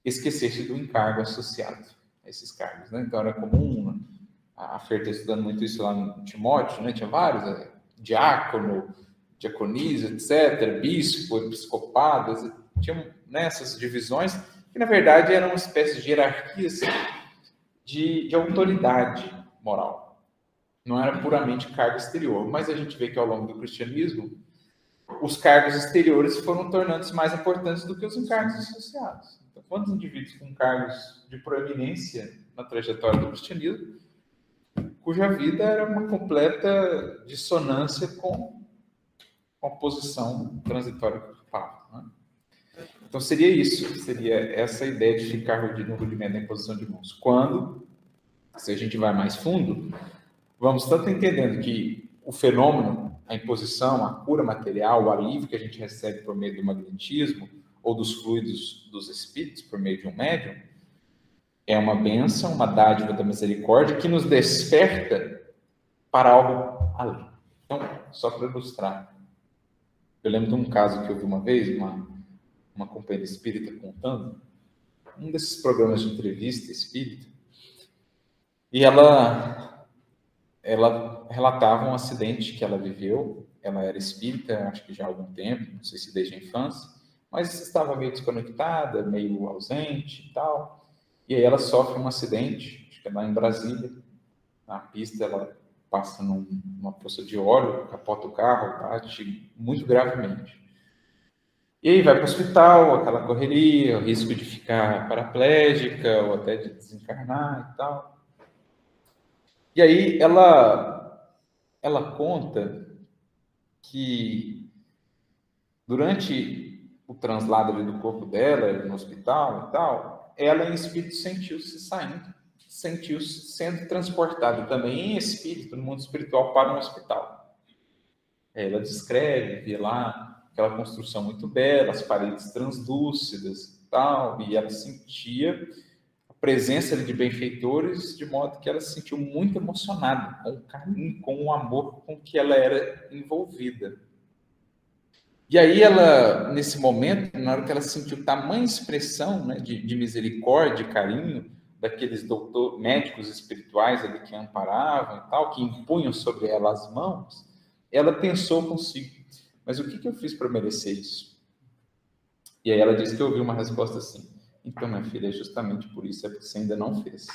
esquecer-se do encargo associado a esses cargos. Né? Então, era comum, a Fer está estudando muito isso lá no Timóteo, né? tinha vários, né? diácono, diaconisa, etc., bispo, episcopado, tinham né, essas divisões que, na verdade, eram uma espécie de hierarquias de, de autoridade moral não era puramente cargo exterior. Mas a gente vê que ao longo do cristianismo, os cargos exteriores foram tornando-se mais importantes do que os encargos associados. Então, quantos indivíduos com cargos de proeminência na trajetória do cristianismo cuja vida era uma completa dissonância com, a posição transitória do Papa. Né? Então seria isso, seria essa ideia de ficar no rudimento da imposição de mãos. Quando, se a gente vai mais fundo, vamos tanto entendendo que o fenômeno, a imposição, a cura material, o alívio que a gente recebe por meio do magnetismo ou dos fluidos dos espíritos por meio de um médium, é uma bênção, uma dádiva da misericórdia que nos desperta para algo além. Então, só para ilustrar, eu lembro de um caso que eu vi uma vez, uma, uma companheira espírita contando, um desses programas de entrevista espírita, e ela, ela relatava um acidente que ela viveu. Ela era espírita, acho que já há algum tempo, não sei se desde a infância, mas estava meio desconectada, meio ausente e tal. E aí ela sofre um acidente, acho que é lá em Brasília. Na pista ela passa num, numa poça de óleo, capota o carro, bate muito gravemente. E aí vai para o hospital, aquela correria, o risco de ficar paraplégica ou até de desencarnar e tal. E aí ela, ela conta que durante o translado do corpo dela no hospital e tal, ela em espírito sentiu-se saindo, sentiu-se sendo transportada também em espírito, no mundo espiritual, para um hospital. Ela descreve, vê lá aquela construção muito bela, as paredes translúcidas tal, e ela sentia a presença de benfeitores, de modo que ela se sentiu muito emocionada com o carinho, com o amor com que ela era envolvida. E aí ela, nesse momento, na hora que ela sentiu tamanha expressão né, de, de misericórdia, de carinho, daqueles doutor, médicos espirituais ali que amparavam e tal, que impunham sobre ela as mãos, ela pensou consigo, mas o que, que eu fiz para merecer isso? E aí ela disse que ouviu uma resposta assim: Então, minha filha, é justamente por isso, é porque você ainda não fez.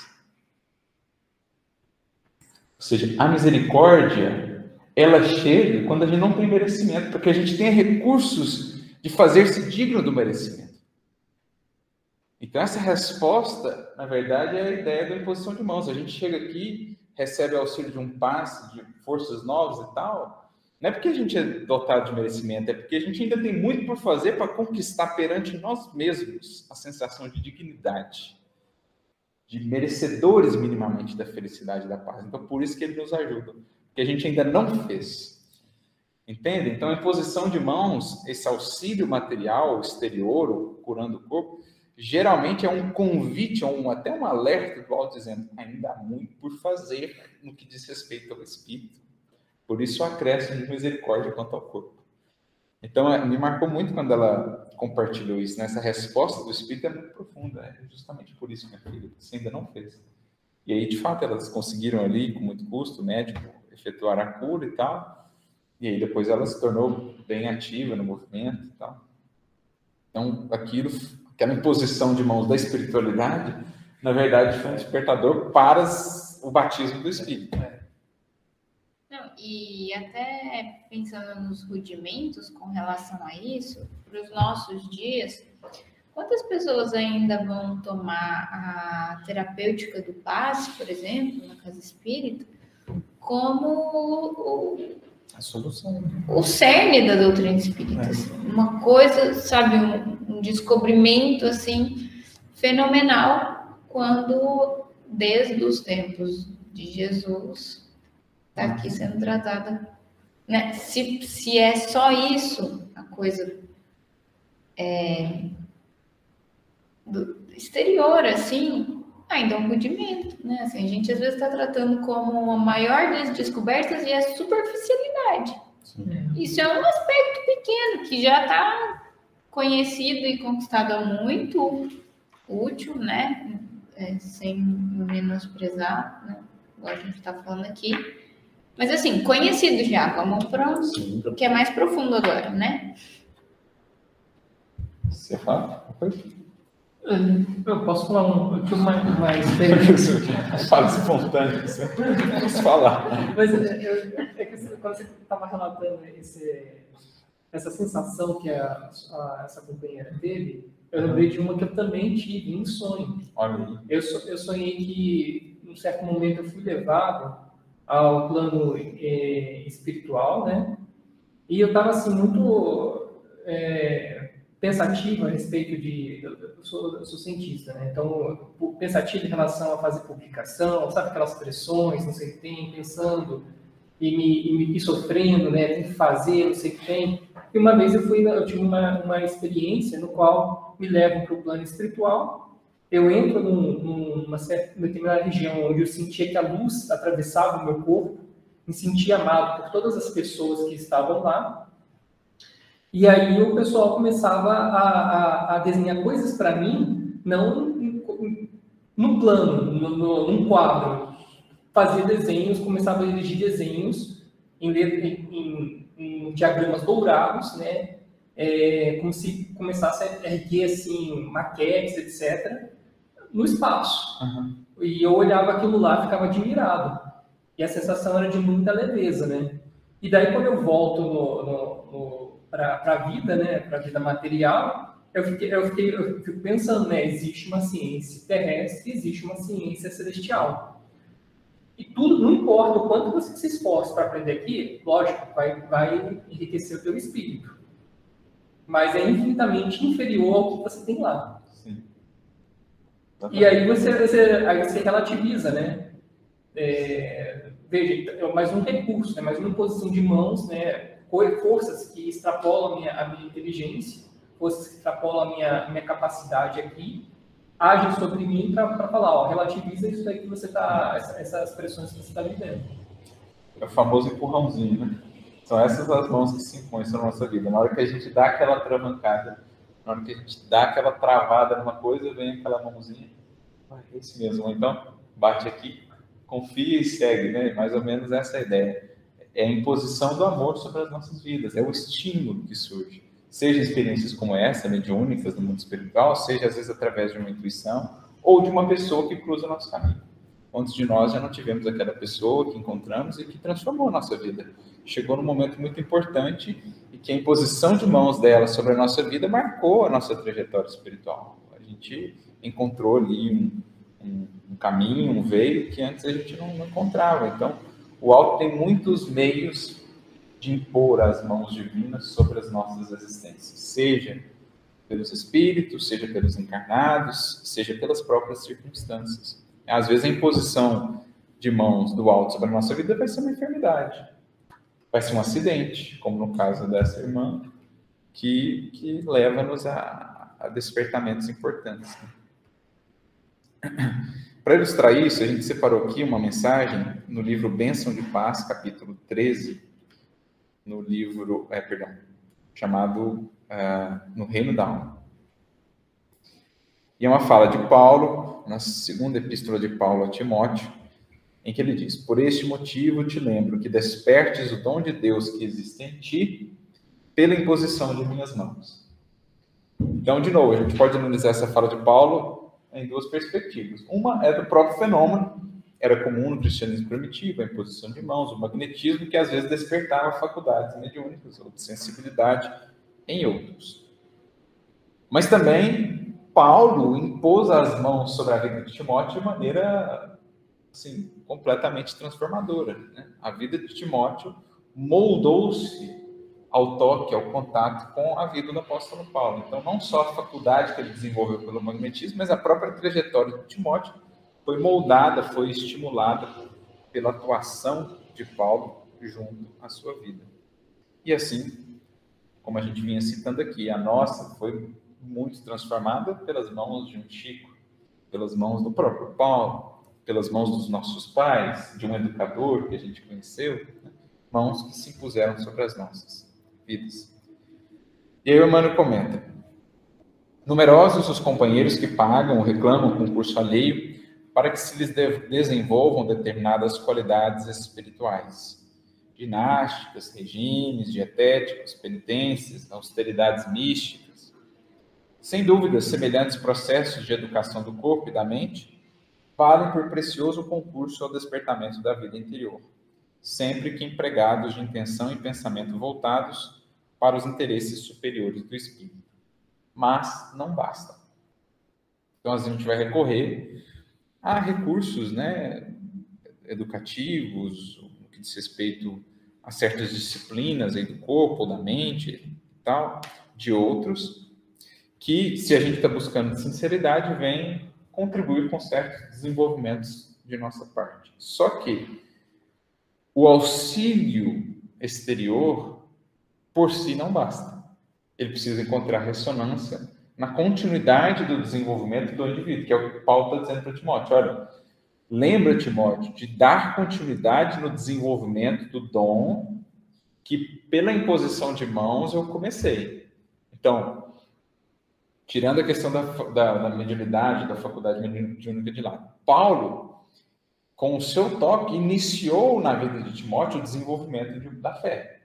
Ou seja, a misericórdia, ela chega quando a gente não tem merecimento, porque a gente tem recursos de fazer-se digno do merecimento. Então, essa resposta, na verdade, é a ideia da imposição de mãos. A gente chega aqui, recebe auxílio de um passe, de forças novas e tal, não é porque a gente é dotado de merecimento, é porque a gente ainda tem muito por fazer para conquistar perante nós mesmos a sensação de dignidade, de merecedores minimamente da felicidade e da paz. Então, por isso que ele nos ajuda, porque a gente ainda não fez. Entende? Então, a imposição de mãos, esse auxílio material exterior, curando o corpo, geralmente é um convite, um, até um alerta do alto dizendo, ainda há muito por fazer no que diz respeito ao espírito por isso o acréscimo de misericórdia quanto ao corpo. Então, é, me marcou muito quando ela compartilhou isso, nessa né? resposta do Espírito é muito profunda, é justamente por isso, minha filha, você ainda não fez. E aí, de fato, elas conseguiram ali, com muito custo, médico, efetuar a cura e tal, e aí depois ela se tornou bem ativa no movimento e tal. Então, aquilo, aquela imposição de mãos da espiritualidade, na verdade, foi um despertador para o batismo do Espírito. Né? e até pensando nos rudimentos com relação a isso, para os nossos dias, quantas pessoas ainda vão tomar a terapêutica do passe, por exemplo, na casa espírita, como o, a solução. O cerne da doutrina espírita. É. Assim, uma coisa, sabe, um, um, descobrimento assim fenomenal quando desde os tempos de Jesus está aqui sendo tratada. Né? Se, se é só isso, a coisa é, do exterior, assim, ainda é um rudimento, né? Assim, a gente às vezes está tratando como a maior das descobertas e a superficialidade. Sim. Isso é um aspecto pequeno que já está conhecido e conquistado há muito, útil, né? É, sem menosprezar, né? Igual a gente está falando aqui. Mas assim, conhecido já, vamos para o que é mais profundo agora, né? Você fala? Eu posso falar um pouquinho mais, mais Fala espontâneo, você posso falar. Mas eu, é que quando você estava relatando esse, essa sensação que a, a, essa companheira teve, eu lembrei de uma que eu também tive em sonho. Olha. Eu, eu sonhei que um certo momento, eu fui levado ao plano é, espiritual, né? E eu estava assim muito é, pensativo a respeito de, eu sou, eu sou cientista, né? Então pensativo em relação a fazer publicação, sabe aquelas pressões, não sei o que tem, pensando e me, e me e sofrendo, né? Tem que fazer, não sei o que tem. E uma vez eu fui, eu tive uma, uma experiência no qual me levam para o plano espiritual. Eu entro num, numa certa determinada região onde eu sentia que a luz atravessava o meu corpo, me sentia amado por todas as pessoas que estavam lá. E aí o pessoal começava a, a, a desenhar coisas para mim, não no plano, no, no, num quadro. Fazia desenhos, começava a dirigir desenhos em, em, em diagramas dourados, né? É, como se começasse a erguer assim, maquetes, etc., no espaço. Uhum. E eu olhava aquilo lá ficava admirado. E a sensação era de muita leveza, né? E daí, quando eu volto no, no, no para a vida, né, para a vida material, eu, fiquei, eu, fiquei, eu fico pensando, né, existe uma ciência terrestre, existe uma ciência celestial. E tudo, não importa o quanto você se esforce para aprender aqui, lógico, vai, vai enriquecer o teu espírito. Mas é infinitamente inferior ao que você tem lá. Sim. E aí você, você, aí você relativiza, né? É, veja, é mais um recurso, né? mais uma posição de mãos, né? Forças que extrapolam a minha, a minha inteligência, forças que extrapolam a minha, minha capacidade aqui, agem sobre mim para falar, ó, relativiza isso aí que você está, essas pressões que você está vivendo. É o famoso empurrãozinho, né? São essas as mãos que se impõem na nossa vida. Na hora que a gente dá aquela travancada, na hora que a gente dá aquela travada numa coisa, vem aquela mãozinha. Ah, é isso mesmo. Então, bate aqui, confia e segue, né? Mais ou menos essa é a ideia. É a imposição do amor sobre as nossas vidas, é o estímulo que surge seja experiências como essa, mediúnicas no mundo espiritual, seja às vezes através de uma intuição ou de uma pessoa que cruza nosso caminho. Antes de nós já não tivemos aquela pessoa que encontramos e que transformou a nossa vida. Chegou num momento muito importante e que a imposição de mãos dela sobre a nossa vida marcou a nossa trajetória espiritual. A gente encontrou ali um, um, um caminho, um veio que antes a gente não, não encontrava. Então, o alto tem muitos meios de impor as mãos divinas sobre as nossas existências, seja pelos espíritos, seja pelos encarnados, seja pelas próprias circunstâncias. Às vezes a imposição de mãos do alto sobre a nossa vida vai ser uma enfermidade, vai ser um acidente, como no caso dessa irmã, que, que leva-nos a, a despertamentos importantes. Para ilustrar isso, a gente separou aqui uma mensagem no livro Bênção de Paz, capítulo 13, no livro, é, perdão, chamado uh, No Reino da Alma. E é uma fala de Paulo, na segunda epístola de Paulo a Timóteo, em que ele diz: Por este motivo te lembro que despertes o dom de Deus que existe em ti pela imposição de minhas mãos. Então, de novo, a gente pode analisar essa fala de Paulo em duas perspectivas. Uma é do próprio fenômeno era comum no cristianismo primitivo, a imposição de mãos, o magnetismo, que às vezes despertava faculdades mediúnicas ou de sensibilidade em outros. Mas também Paulo impôs as mãos sobre a vida de Timóteo de maneira assim, completamente transformadora. Né? A vida de Timóteo moldou-se ao toque, ao contato com a vida do apóstolo Paulo. Então, não só a faculdade que ele desenvolveu pelo magnetismo, mas a própria trajetória de Timóteo foi moldada, foi estimulada pela atuação de Paulo junto à sua vida. E assim, como a gente vinha citando aqui, a nossa foi muito transformada pelas mãos de um Chico, pelas mãos do próprio Paulo, pelas mãos dos nossos pais, de um educador que a gente conheceu, né? mãos que se impuseram sobre as nossas vidas. E aí o Emmanuel comenta: Numerosos os companheiros que pagam ou reclamam concurso alheio para que se lhes desenvolvam determinadas qualidades espirituais. Ginásticas, regimes dietéticos, penitências, austeridades místicas. Sem dúvida, semelhantes processos de educação do corpo e da mente valem por precioso concurso ao despertamento da vida interior, sempre que empregados de intenção e pensamento voltados para os interesses superiores do espírito. Mas não basta. Então, a gente vai recorrer há recursos né, educativos, no que diz respeito a certas disciplinas aí do corpo, da mente e tal, de outros, que, se a gente está buscando sinceridade, vem contribuir com certos desenvolvimentos de nossa parte. Só que o auxílio exterior, por si, não basta. Ele precisa encontrar ressonância na continuidade do desenvolvimento do indivíduo, que é o que Paulo está dizendo para Timóteo. Olha, lembra, Timóteo, de dar continuidade no desenvolvimento do dom que, pela imposição de mãos, eu comecei. Então, tirando a questão da, da, da mediunidade, da faculdade mediúnica de lado, Paulo, com o seu toque, iniciou na vida de Timóteo o desenvolvimento de, da fé.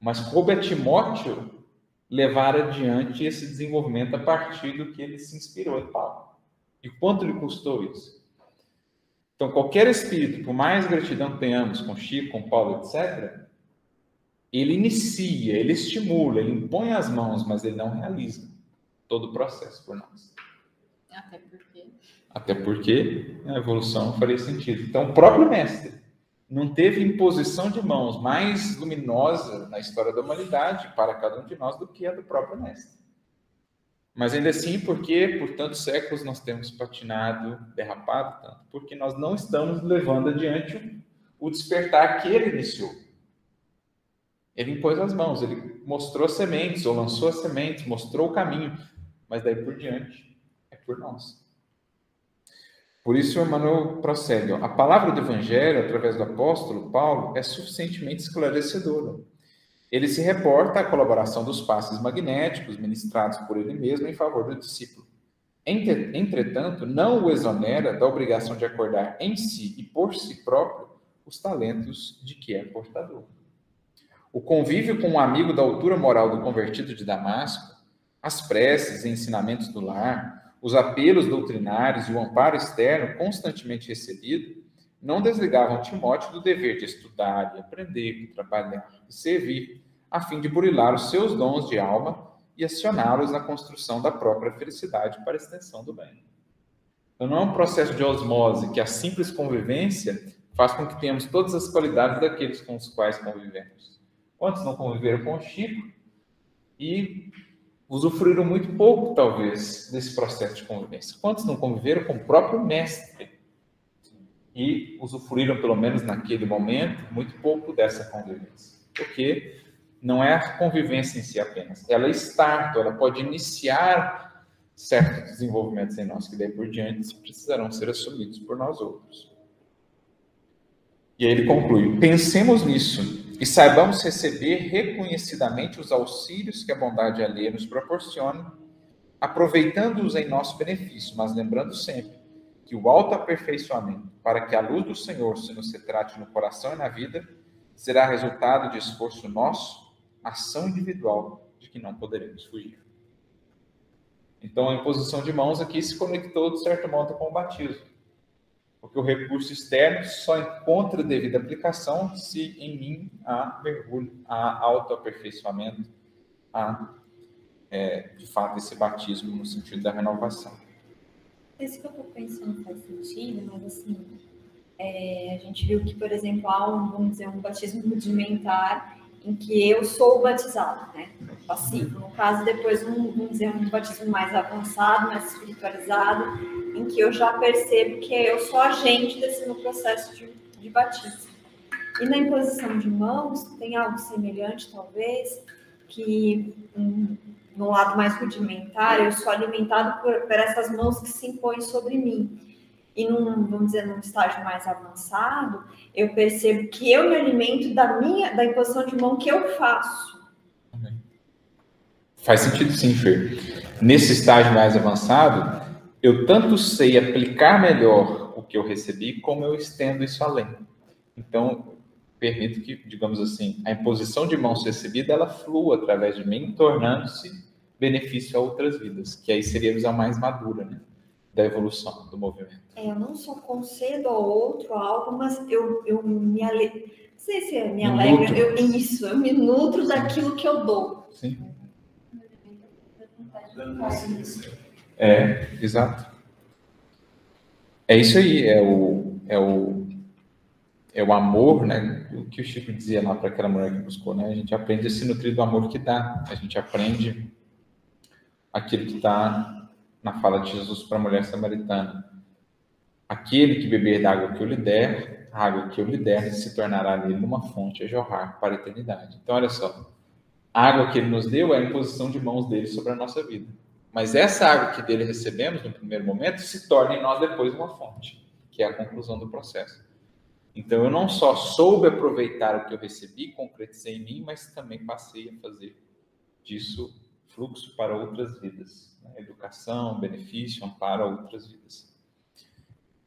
Mas coube a Timóteo levar adiante esse desenvolvimento a partir do que ele se inspirou em Paulo. E quanto lhe custou isso? Então, qualquer espírito, por mais gratidão que tenhamos com Chico, com Paulo, etc., ele inicia, ele estimula, ele impõe as mãos, mas ele não realiza todo o processo por nós. Até porque. Até porque a evolução faria sentido. Então, o próprio mestre não teve imposição de mãos mais luminosa na história da humanidade para cada um de nós do que a do próprio mestre. Mas ainda assim, porque por tantos séculos nós temos patinado, derrapado tanto? Porque nós não estamos levando adiante o despertar que ele iniciou. Ele impôs as mãos, ele mostrou sementes, ou lançou as sementes, mostrou o caminho, mas daí por diante é por nós. Por isso, Emmanuel prossegue. A palavra do Evangelho, através do apóstolo Paulo, é suficientemente esclarecedora. Ele se reporta à colaboração dos passes magnéticos ministrados por ele mesmo em favor do discípulo. Entretanto, não o exonera da obrigação de acordar em si e por si próprio os talentos de que é portador. O convívio com um amigo da altura moral do convertido de Damasco, as preces e ensinamentos do lar, os apelos doutrinários e o amparo externo constantemente recebido não desligavam Timóteo do dever de estudar e aprender, trabalhar e servir, a fim de burilar os seus dons de alma e acioná-los na construção da própria felicidade para a extensão do bem. Então, não é um processo de osmose que a simples convivência faz com que tenhamos todas as qualidades daqueles com os quais convivemos. Quantos não conviveram com o Chico e usufruíram muito pouco, talvez, desse processo de convivência. Quantos não conviveram com o próprio mestre? E usufruíram, pelo menos naquele momento, muito pouco dessa convivência. Porque não é a convivência em si apenas, ela é ela pode iniciar certos desenvolvimentos em nós, que daí por diante precisarão ser assumidos por nós outros. E aí ele conclui: pensemos nisso e saibamos receber reconhecidamente os auxílios que a bondade alheia nos proporciona, aproveitando-os em nosso benefício, mas lembrando sempre que o autoaperfeiçoamento, para que a luz do Senhor se nos retrate no coração e na vida, será resultado de esforço nosso, ação individual de que não poderemos fugir. Então, a imposição de mãos aqui se conectou, de certo modo, com o batismo porque o recurso externo só encontra devida aplicação se em mim há mergulho, há autoaperfeiçoamento, há, é, de fato, esse batismo no sentido da renovação. Esse que eu estou pensando faz sentido, mas assim, é, a gente viu que, por exemplo, há um, vamos dizer, um batismo rudimentar em que eu sou batizado, né? Passivo. No caso, depois, um, vamos dizer, um batismo mais avançado, mais espiritualizado, em que eu já percebo que eu sou agente desse meu processo de, de batismo. E na imposição de mãos, tem algo semelhante, talvez, que um, no lado mais rudimentar, eu sou alimentado por, por essas mãos que se impõem sobre mim e num, vamos dizer, num estágio mais avançado, eu percebo que eu me alimento da minha, da imposição de mão que eu faço. Faz sentido sim, Fer. Nesse estágio mais avançado, eu tanto sei aplicar melhor o que eu recebi, como eu estendo isso além. Então, permito que, digamos assim, a imposição de mãos recebida, ela flua através de mim, tornando-se benefício a outras vidas, que aí seria a visão mais madura, né? Da evolução do movimento. É, eu não só concedo ao outro algo, mas eu, eu me alegro. Não sei se é me alegra, eu, isso, eu me nutro daquilo que eu dou. Sim. É, exato. É isso aí, é o, é o, é o amor, né? O que o Chico dizia lá para aquela mulher que buscou, né? A gente aprende a se nutrir do amor que dá, a gente aprende aquilo que está na fala de Jesus para a mulher samaritana. Aquele que beber da água que eu lhe der, a água que eu lhe der se tornará nele uma fonte a jorrar para a eternidade. Então, olha só, a água que ele nos deu é a imposição de mãos dele sobre a nossa vida. Mas essa água que dele recebemos no primeiro momento se torna em nós depois uma fonte, que é a conclusão do processo. Então eu não só soube aproveitar o que eu recebi, concretizei em mim, mas também passei a fazer disso fluxo para outras vidas, né? educação, benefício, amparo a outras vidas.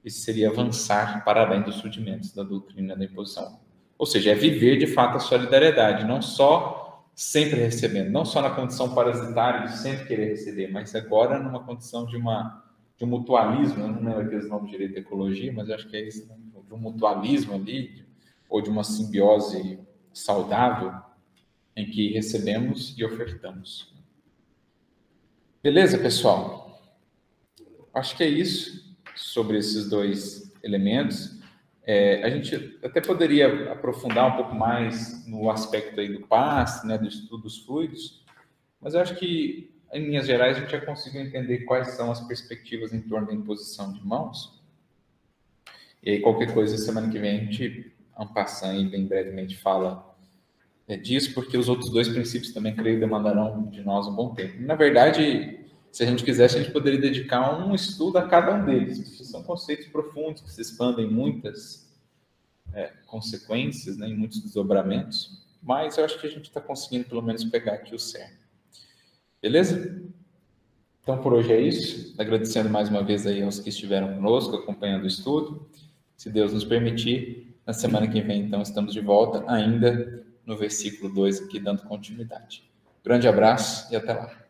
Isso seria avançar para além dos rudimentos da doutrina da imposição. Ou seja, é viver de fato a solidariedade, não só sempre recebendo, não só na condição parasitária de sempre querer receber, mas agora numa condição de uma de um mutualismo, eu não lembro aqueles nomes direito de ecologia, mas acho que é isso, né? de um mutualismo ali, ou de uma simbiose saudável, em que recebemos e ofertamos. Beleza, pessoal? Acho que é isso sobre esses dois elementos. É, a gente até poderia aprofundar um pouco mais no aspecto aí do passe, né, do estudo dos fluidos, mas eu acho que, em linhas gerais, a gente já conseguiu entender quais são as perspectivas em torno da imposição de mãos. E aí, qualquer coisa, semana que vem, a gente, ampassando e bem brevemente, fala é, disso, porque os outros dois princípios também, creio, demandarão de nós um bom tempo. Na verdade, se a gente quisesse, a gente poderia dedicar um estudo a cada um deles, são conceitos profundos que se expandem em muitas é, consequências, né, em muitos desdobramentos, mas eu acho que a gente está conseguindo pelo menos pegar aqui o cerne. Beleza? Então por hoje é isso. Agradecendo mais uma vez aí aos que estiveram conosco, acompanhando o estudo. Se Deus nos permitir, na semana que vem, então, estamos de volta, ainda no versículo 2 aqui, dando continuidade. Grande abraço e até lá.